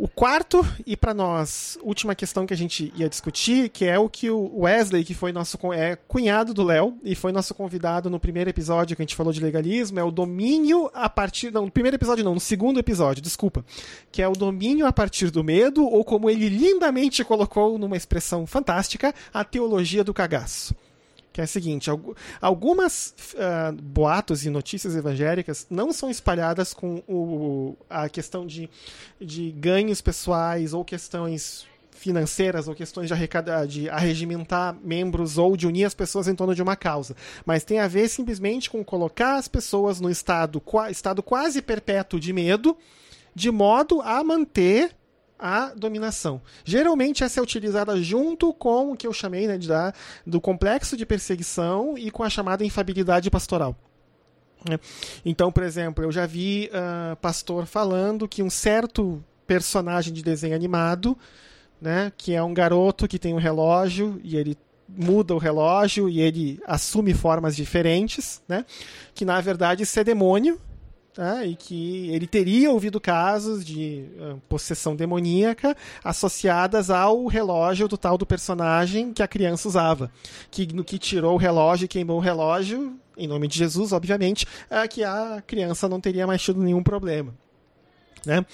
O quarto, e para nós, última questão que a gente ia discutir, que é o que o Wesley, que foi nosso é, cunhado do Léo, e foi nosso convidado no primeiro episódio que a gente falou de legalismo, é o domínio a partir. Não, no primeiro episódio não, no segundo episódio, desculpa. Que é o domínio a partir do medo, ou como ele lindamente colocou numa expressão fantástica, a teologia do cagaço que é a seguinte: algumas uh, boatos e notícias evangélicas não são espalhadas com o, a questão de, de ganhos pessoais ou questões financeiras ou questões de, arrecadar, de arregimentar membros ou de unir as pessoas em torno de uma causa, mas tem a ver simplesmente com colocar as pessoas no estado, estado quase perpétuo de medo, de modo a manter a dominação. Geralmente essa é utilizada junto com o que eu chamei né, de, da, do complexo de perseguição e com a chamada infabilidade pastoral. Né? Então, por exemplo, eu já vi uh, pastor falando que um certo personagem de desenho animado, né, que é um garoto que tem um relógio e ele muda o relógio e ele assume formas diferentes, né, que na verdade isso é demônio, tá? e que ele teria ouvido casos de uh, possessão demoníaca associadas ao relógio do tal do personagem que a criança usava, que no que tirou o relógio e queimou o relógio, em nome de Jesus, obviamente, é que a criança não teria mais tido nenhum problema. Né?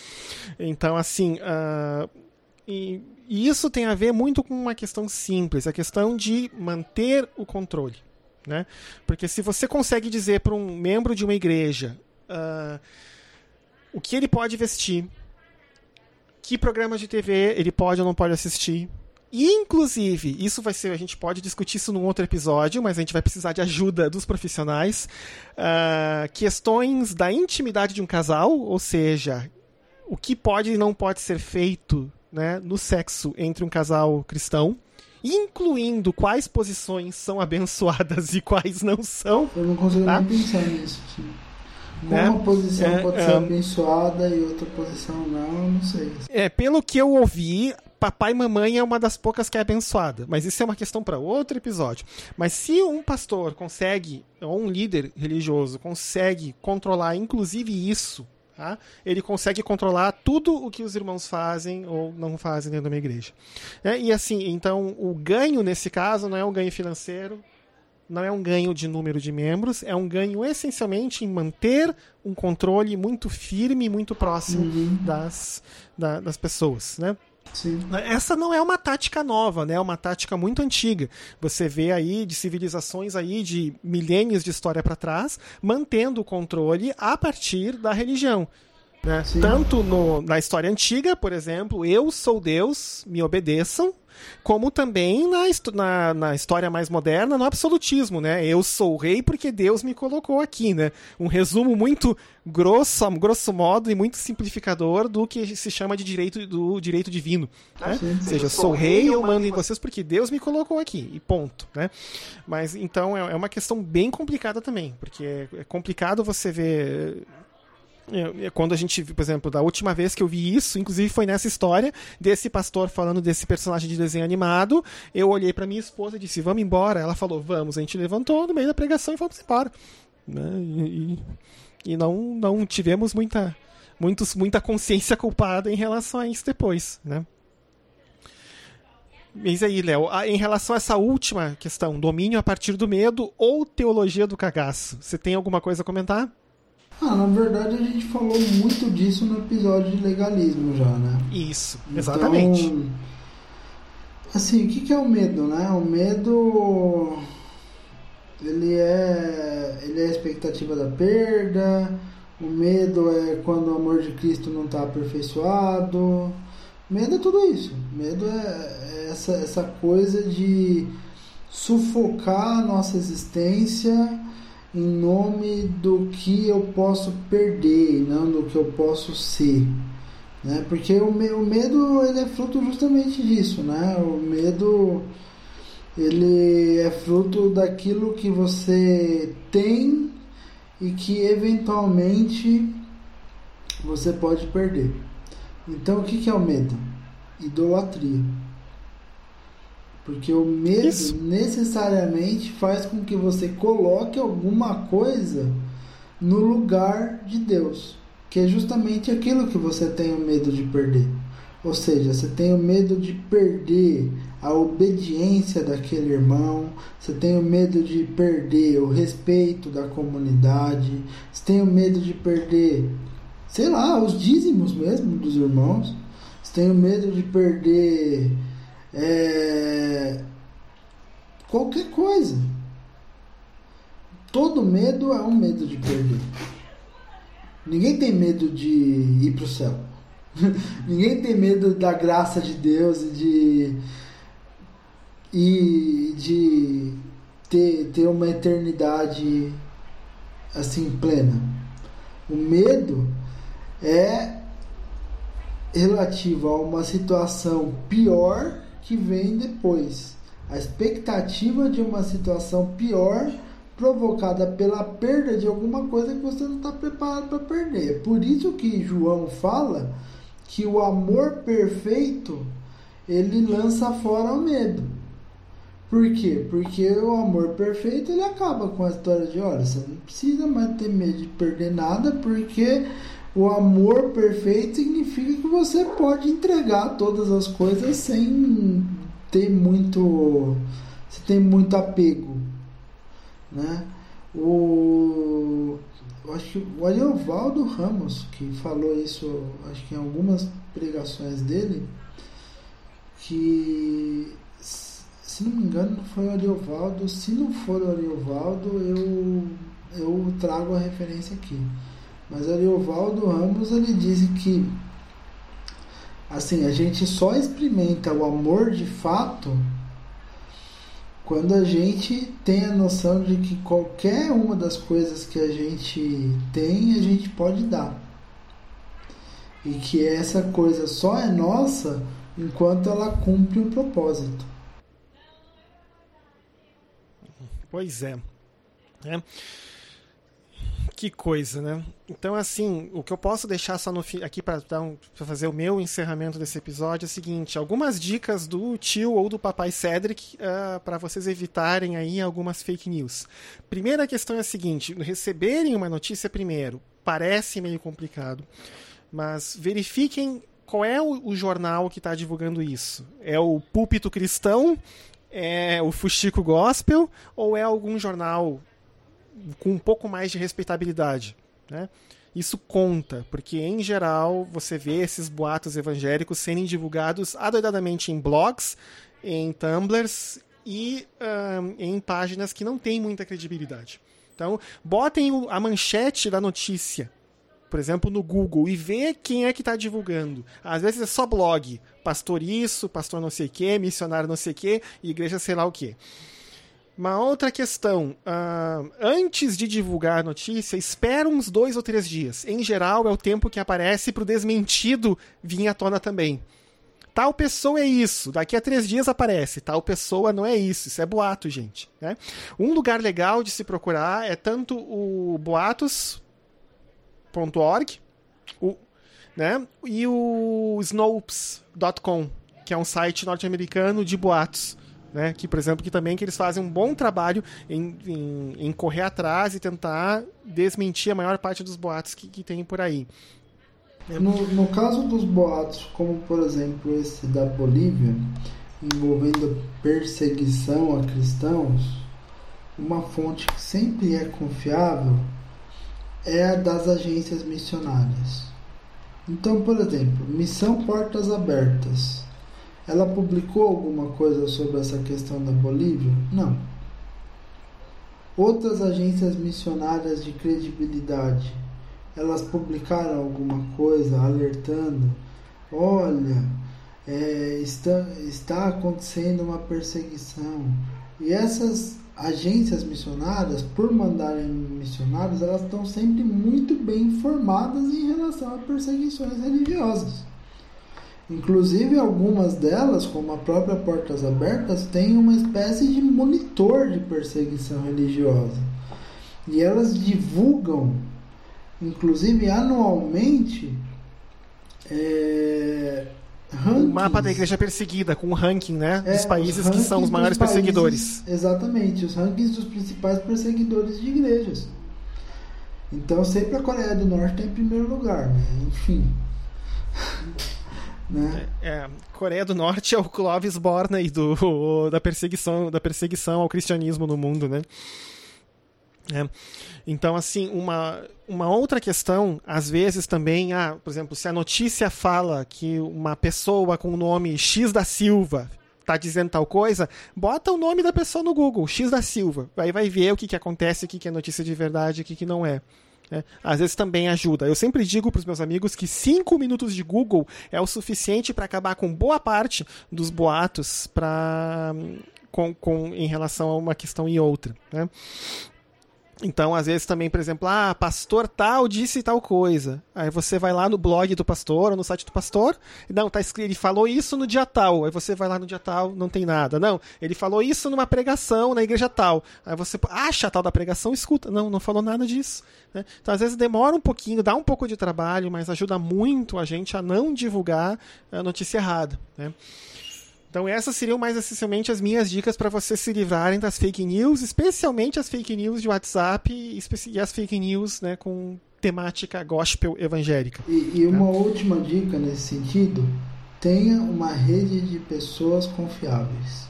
Então, assim, uh, e, e isso tem a ver muito com uma questão simples, a questão de manter o controle. Né? Porque se você consegue dizer para um membro de uma igreja uh, o que ele pode vestir, que programas de TV ele pode ou não pode assistir. Inclusive, isso vai ser, a gente pode discutir isso num outro episódio, mas a gente vai precisar de ajuda dos profissionais. Uh, questões da intimidade de um casal, ou seja, o que pode e não pode ser feito né, no sexo entre um casal cristão incluindo quais posições são abençoadas e quais não são. Eu não consigo tá? nem pensar nisso. Sim. Né? Uma posição é, pode ser é, abençoada e outra posição não, não sei. É, pelo que eu ouvi, papai e mamãe é uma das poucas que é abençoada, mas isso é uma questão para outro episódio. Mas se um pastor consegue, ou um líder religioso consegue controlar inclusive isso, tá? ele consegue controlar tudo o que os irmãos fazem ou não fazem dentro da minha igreja. É, e assim, então o ganho nesse caso não é um ganho financeiro, não é um ganho de número de membros, é um ganho essencialmente em manter um controle muito firme, muito próximo uhum. das, da, das pessoas, né? Sim. Essa não é uma tática nova, né? É uma tática muito antiga. Você vê aí de civilizações aí de milênios de história para trás, mantendo o controle a partir da religião. Né? Tanto no, na história antiga, por exemplo, eu sou Deus, me obedeçam, como também na, na, na, história mais moderna, no absolutismo, né? Eu sou o rei porque Deus me colocou aqui, né? Um resumo muito grosso, grosso modo e muito simplificador do que se chama de direito do direito divino. Né? Sim, sim. Ou seja, eu sou rei, eu mando em vocês porque Deus me colocou aqui e ponto, né? Mas então é, é uma questão bem complicada também, porque é, é complicado você ver quando a gente, por exemplo, da última vez que eu vi isso, inclusive foi nessa história desse pastor falando desse personagem de desenho animado, eu olhei para minha esposa e disse: "Vamos embora". Ela falou: "Vamos". A gente levantou no meio da pregação e fomos embora. Né? E, e não não tivemos muita muitos, muita consciência culpada em relação a isso depois, né? Mas aí, Léo, em relação a essa última questão, domínio a partir do medo ou teologia do cagaço, você tem alguma coisa a comentar? Ah, na verdade a gente falou muito disso no episódio de legalismo já, né? Isso, exatamente. Então, assim, o que, é o medo, né? O medo ele é ele é a expectativa da perda, o medo é quando o amor de Cristo não está aperfeiçoado. Medo é tudo isso. Medo é, é essa, essa coisa de sufocar a nossa existência em nome do que eu posso perder, não do que eu posso ser. Né? Porque o, o medo ele é fruto justamente disso, né? O medo ele é fruto daquilo que você tem e que eventualmente você pode perder. Então o que, que é o medo? Idolatria. Porque o medo Isso. necessariamente faz com que você coloque alguma coisa no lugar de Deus, que é justamente aquilo que você tem o medo de perder. Ou seja, você tem o medo de perder a obediência daquele irmão, você tem o medo de perder o respeito da comunidade, você tem o medo de perder, sei lá, os dízimos mesmo dos irmãos, você tem o medo de perder é, qualquer coisa. Todo medo é um medo de perder. Ninguém tem medo de ir para o céu. Ninguém tem medo da graça de Deus e de e de ter, ter uma eternidade assim plena. O medo é relativo a uma situação pior que vem depois. A expectativa de uma situação pior provocada pela perda de alguma coisa que você não está preparado para perder. É por isso que João fala que o amor perfeito ele lança fora o medo. Por quê? Porque o amor perfeito ele acaba com a história de olha, você não precisa mais ter medo de perder nada, porque o amor perfeito significa que você pode entregar todas as coisas sem ter muito. Você tem muito apego. Né? O, acho que o Ariovaldo Ramos, que falou isso, acho que em algumas pregações dele, que se não me engano foi o Ariovaldo, se não for o Ariovaldo, eu, eu trago a referência aqui mas Ariovaldo Ramos ele diz que assim, a gente só experimenta o amor de fato quando a gente tem a noção de que qualquer uma das coisas que a gente tem, a gente pode dar. E que essa coisa só é nossa enquanto ela cumpre um propósito. Pois é. é. Que coisa, né? Então, assim, o que eu posso deixar só no aqui para um, fazer o meu encerramento desse episódio é o seguinte: algumas dicas do tio ou do papai Cedric uh, ah, para vocês evitarem aí algumas fake news. Primeira questão é a seguinte: receberem uma notícia primeiro parece meio complicado, mas verifiquem qual é o, o jornal que está divulgando isso. É o Púlpito Cristão É o Fuxico Gospel ou é algum jornal com um pouco mais de respeitabilidade, né? Isso conta, porque em geral você vê esses boatos evangélicos serem divulgados adoidadamente em blogs, em tumblers e um, em páginas que não têm muita credibilidade. Então, botem a manchete da notícia, por exemplo, no Google, e vê quem é que está divulgando. Às vezes é só blog. Pastor isso, pastor não sei o quê, missionário não sei o quê, igreja sei lá o quê. Uma outra questão, uh, antes de divulgar a notícia, espera uns dois ou três dias. Em geral, é o tempo que aparece para o desmentido vir à tona também. Tal pessoa é isso, daqui a três dias aparece. Tal pessoa não é isso, isso é boato, gente. Né? Um lugar legal de se procurar é tanto o boatos.org né, e o snopes.com, que é um site norte-americano de boatos né? Que, por exemplo, que também que eles fazem um bom trabalho em, em, em correr atrás e tentar desmentir a maior parte dos boatos que, que tem por aí. No, no caso dos boatos, como por exemplo esse da Bolívia, envolvendo perseguição a cristãos, uma fonte que sempre é confiável é a das agências missionárias. Então, por exemplo, Missão Portas Abertas ela publicou alguma coisa sobre essa questão da Bolívia? Não. Outras agências missionárias de credibilidade, elas publicaram alguma coisa alertando: olha, é, está, está acontecendo uma perseguição. E essas agências missionárias, por mandarem missionários, elas estão sempre muito bem informadas em relação a perseguições religiosas. Inclusive, algumas delas, como a própria Portas Abertas, têm uma espécie de monitor de perseguição religiosa. E elas divulgam, inclusive anualmente, é, o mapa da igreja perseguida, com o ranking né, é, dos países que são os maiores países, perseguidores. Exatamente, os rankings dos principais perseguidores de igrejas. Então, sempre a Coreia do Norte está em primeiro lugar, né? enfim. Né? É, Coreia do Norte é o Clovis Borney do, da, perseguição, da perseguição ao cristianismo no mundo, né? É. Então, assim, uma, uma outra questão, às vezes também, ah, por exemplo, se a notícia fala que uma pessoa com o nome X da Silva está dizendo tal coisa, bota o nome da pessoa no Google, X da Silva. Aí vai ver o que, que acontece, o que, que é notícia de verdade e o que, que não é. É, às vezes também ajuda. Eu sempre digo para os meus amigos que cinco minutos de Google é o suficiente para acabar com boa parte dos boatos pra, com, com, em relação a uma questão e outra. Né? Então, às vezes também, por exemplo, ah, pastor tal disse tal coisa. Aí você vai lá no blog do pastor ou no site do pastor, não, tá escrito, ele falou isso no dia tal. Aí você vai lá no dia tal, não tem nada. Não, ele falou isso numa pregação na igreja tal. Aí você acha a tal da pregação, escuta. Não, não falou nada disso. Né? Então, às vezes demora um pouquinho, dá um pouco de trabalho, mas ajuda muito a gente a não divulgar a notícia errada. Né? Então essas seriam mais essencialmente as minhas dicas para vocês se livrarem das fake news, especialmente as fake news de WhatsApp e as fake news né, com temática gospel evangélica. E, e uma tá? última dica nesse sentido, tenha uma rede de pessoas confiáveis.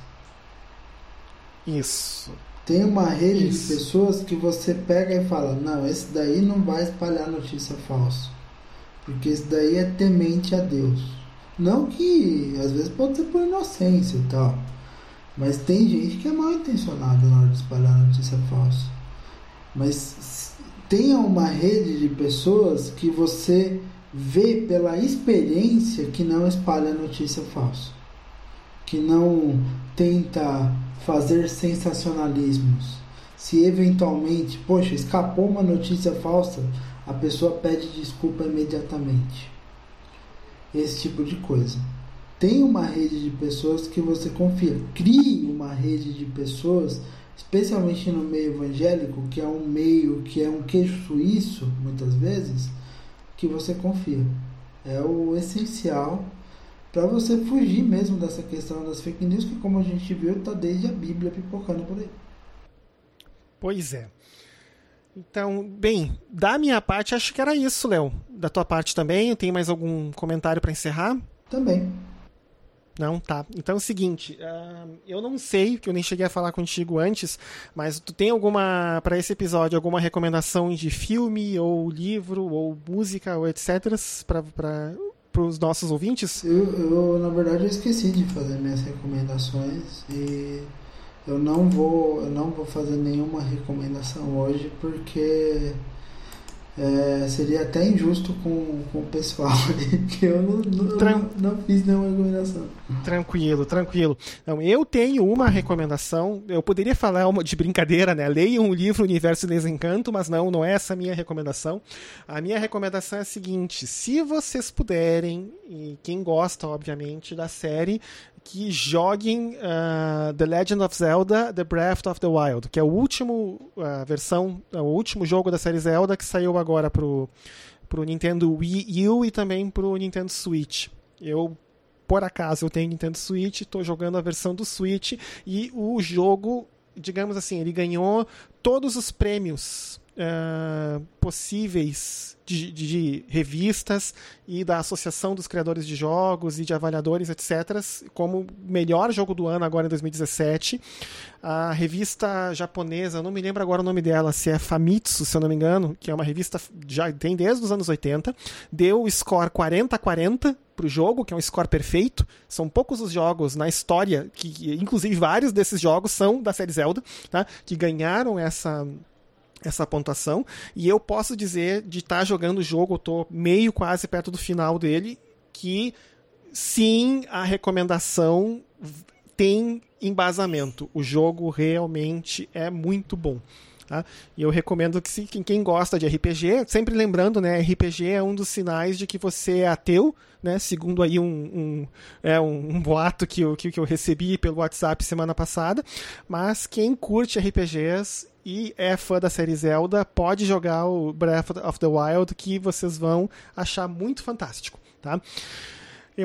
Isso. Tem uma rede Isso. de pessoas que você pega e fala, não, esse daí não vai espalhar notícia falsa. Porque esse daí é temente a Deus. Não que às vezes pode ser por inocência e tal. Mas tem gente que é mal intencionada na hora de espalhar notícia falsa. Mas tenha uma rede de pessoas que você vê pela experiência que não espalha notícia falsa. Que não tenta fazer sensacionalismos. Se eventualmente, poxa, escapou uma notícia falsa, a pessoa pede desculpa imediatamente esse tipo de coisa. Tem uma rede de pessoas que você confia. Crie uma rede de pessoas, especialmente no meio evangélico, que é um meio que é um queixo suíço, muitas vezes, que você confia. É o essencial para você fugir mesmo dessa questão das fake news, que como a gente viu, está desde a Bíblia pipocando por aí. Pois é. Então, bem, da minha parte, acho que era isso, Léo. Da tua parte também, tem mais algum comentário para encerrar? Também. Não, tá. Então é o seguinte, uh, eu não sei, que eu nem cheguei a falar contigo antes, mas tu tem alguma, para esse episódio, alguma recomendação de filme, ou livro, ou música, ou etc., para os nossos ouvintes? Eu, eu, na verdade, eu esqueci de fazer minhas recomendações e eu não vou, eu não vou fazer nenhuma recomendação hoje porque é, seria até injusto com, com o pessoal que eu não, não, Tran... não, não, fiz nenhuma recomendação. Tranquilo, tranquilo. Eu tenho uma recomendação, eu poderia falar uma de brincadeira, né? Leiam o livro Universo Desencanto, mas não, não é essa a minha recomendação. A minha recomendação é a seguinte: se vocês puderem, e quem gosta, obviamente, da série, que joguem uh, The Legend of Zelda: The Breath of the Wild, que é o último uh, versão, é o último jogo da série Zelda que saiu agora pro pro Nintendo Wii U e também pro Nintendo Switch. Eu por acaso eu tenho Nintendo Switch, estou jogando a versão do Switch e o jogo, digamos assim, ele ganhou todos os prêmios uh, possíveis de, de, revistas e da Associação dos Criadores de Jogos e de Avaliadores, etc., como melhor jogo do ano agora em 2017. A revista japonesa, não me lembro agora o nome dela, se é Famitsu, se eu não me engano, que é uma revista já tem desde os anos 80, deu o score 40-40 para o jogo, que é um score perfeito. São poucos os jogos na história, que inclusive vários desses jogos são da série Zelda, tá? que ganharam essa essa pontuação. E eu posso dizer, de estar tá jogando o jogo, eu tô meio quase perto do final dele, que sim, a recomendação tem embasamento. O jogo realmente é muito bom. Tá? E eu recomendo que se, quem gosta de RPG, sempre lembrando, né, RPG é um dos sinais de que você é ateu, né, segundo aí um, um é, um, um, boato que eu, que, que eu recebi pelo WhatsApp semana passada, mas quem curte RPGs e é fã da série Zelda, pode jogar o Breath of the Wild, que vocês vão achar muito fantástico, tá?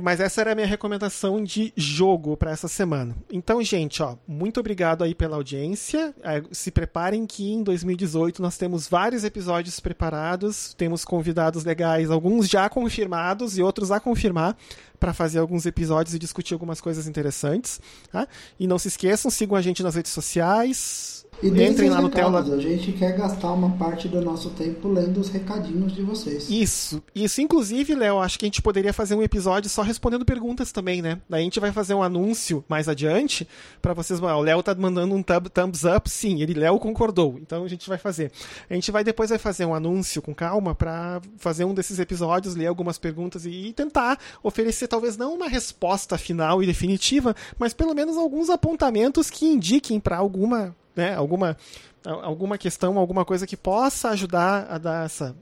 Mas essa era a minha recomendação de jogo para essa semana. Então, gente, ó, muito obrigado aí pela audiência. É, se preparem que em 2018 nós temos vários episódios preparados, temos convidados legais, alguns já confirmados e outros a confirmar para fazer alguns episódios e discutir algumas coisas interessantes. Tá? E não se esqueçam, sigam a gente nas redes sociais, e Entrem lá no. Tela. A gente quer gastar uma parte do nosso tempo lendo os recadinhos de vocês. Isso. Isso, inclusive, Léo, acho que a gente poderia fazer um episódio só respondendo perguntas também, né? Daí a gente vai fazer um anúncio mais adiante para vocês. O Léo tá mandando um thumbs up, sim, ele, Léo, concordou. Então a gente vai fazer. A gente vai depois vai fazer um anúncio com calma para fazer um desses episódios, ler algumas perguntas e tentar oferecer talvez não uma resposta final e definitiva, mas pelo menos alguns apontamentos que indiquem para alguma né, alguma, alguma questão, alguma coisa que possa ajudar a dar essa.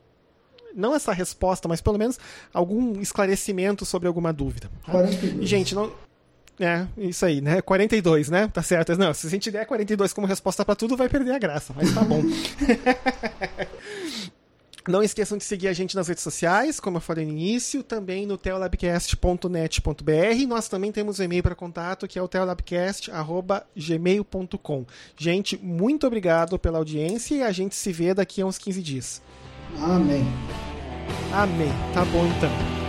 Não essa resposta, mas pelo menos algum esclarecimento sobre alguma dúvida. Tá? 42. Gente, não. É, isso aí, né? 42, né? Tá certo. Não, se a gente der 42 como resposta para tudo, vai perder a graça, mas tá bom. Não esqueçam de seguir a gente nas redes sociais, como eu falei no início, também no teolabcast.net.br. Nós também temos um e-mail para contato, que é o teolabcast.gmail.com. Gente, muito obrigado pela audiência e a gente se vê daqui a uns 15 dias. Amém. Amém. Tá bom então.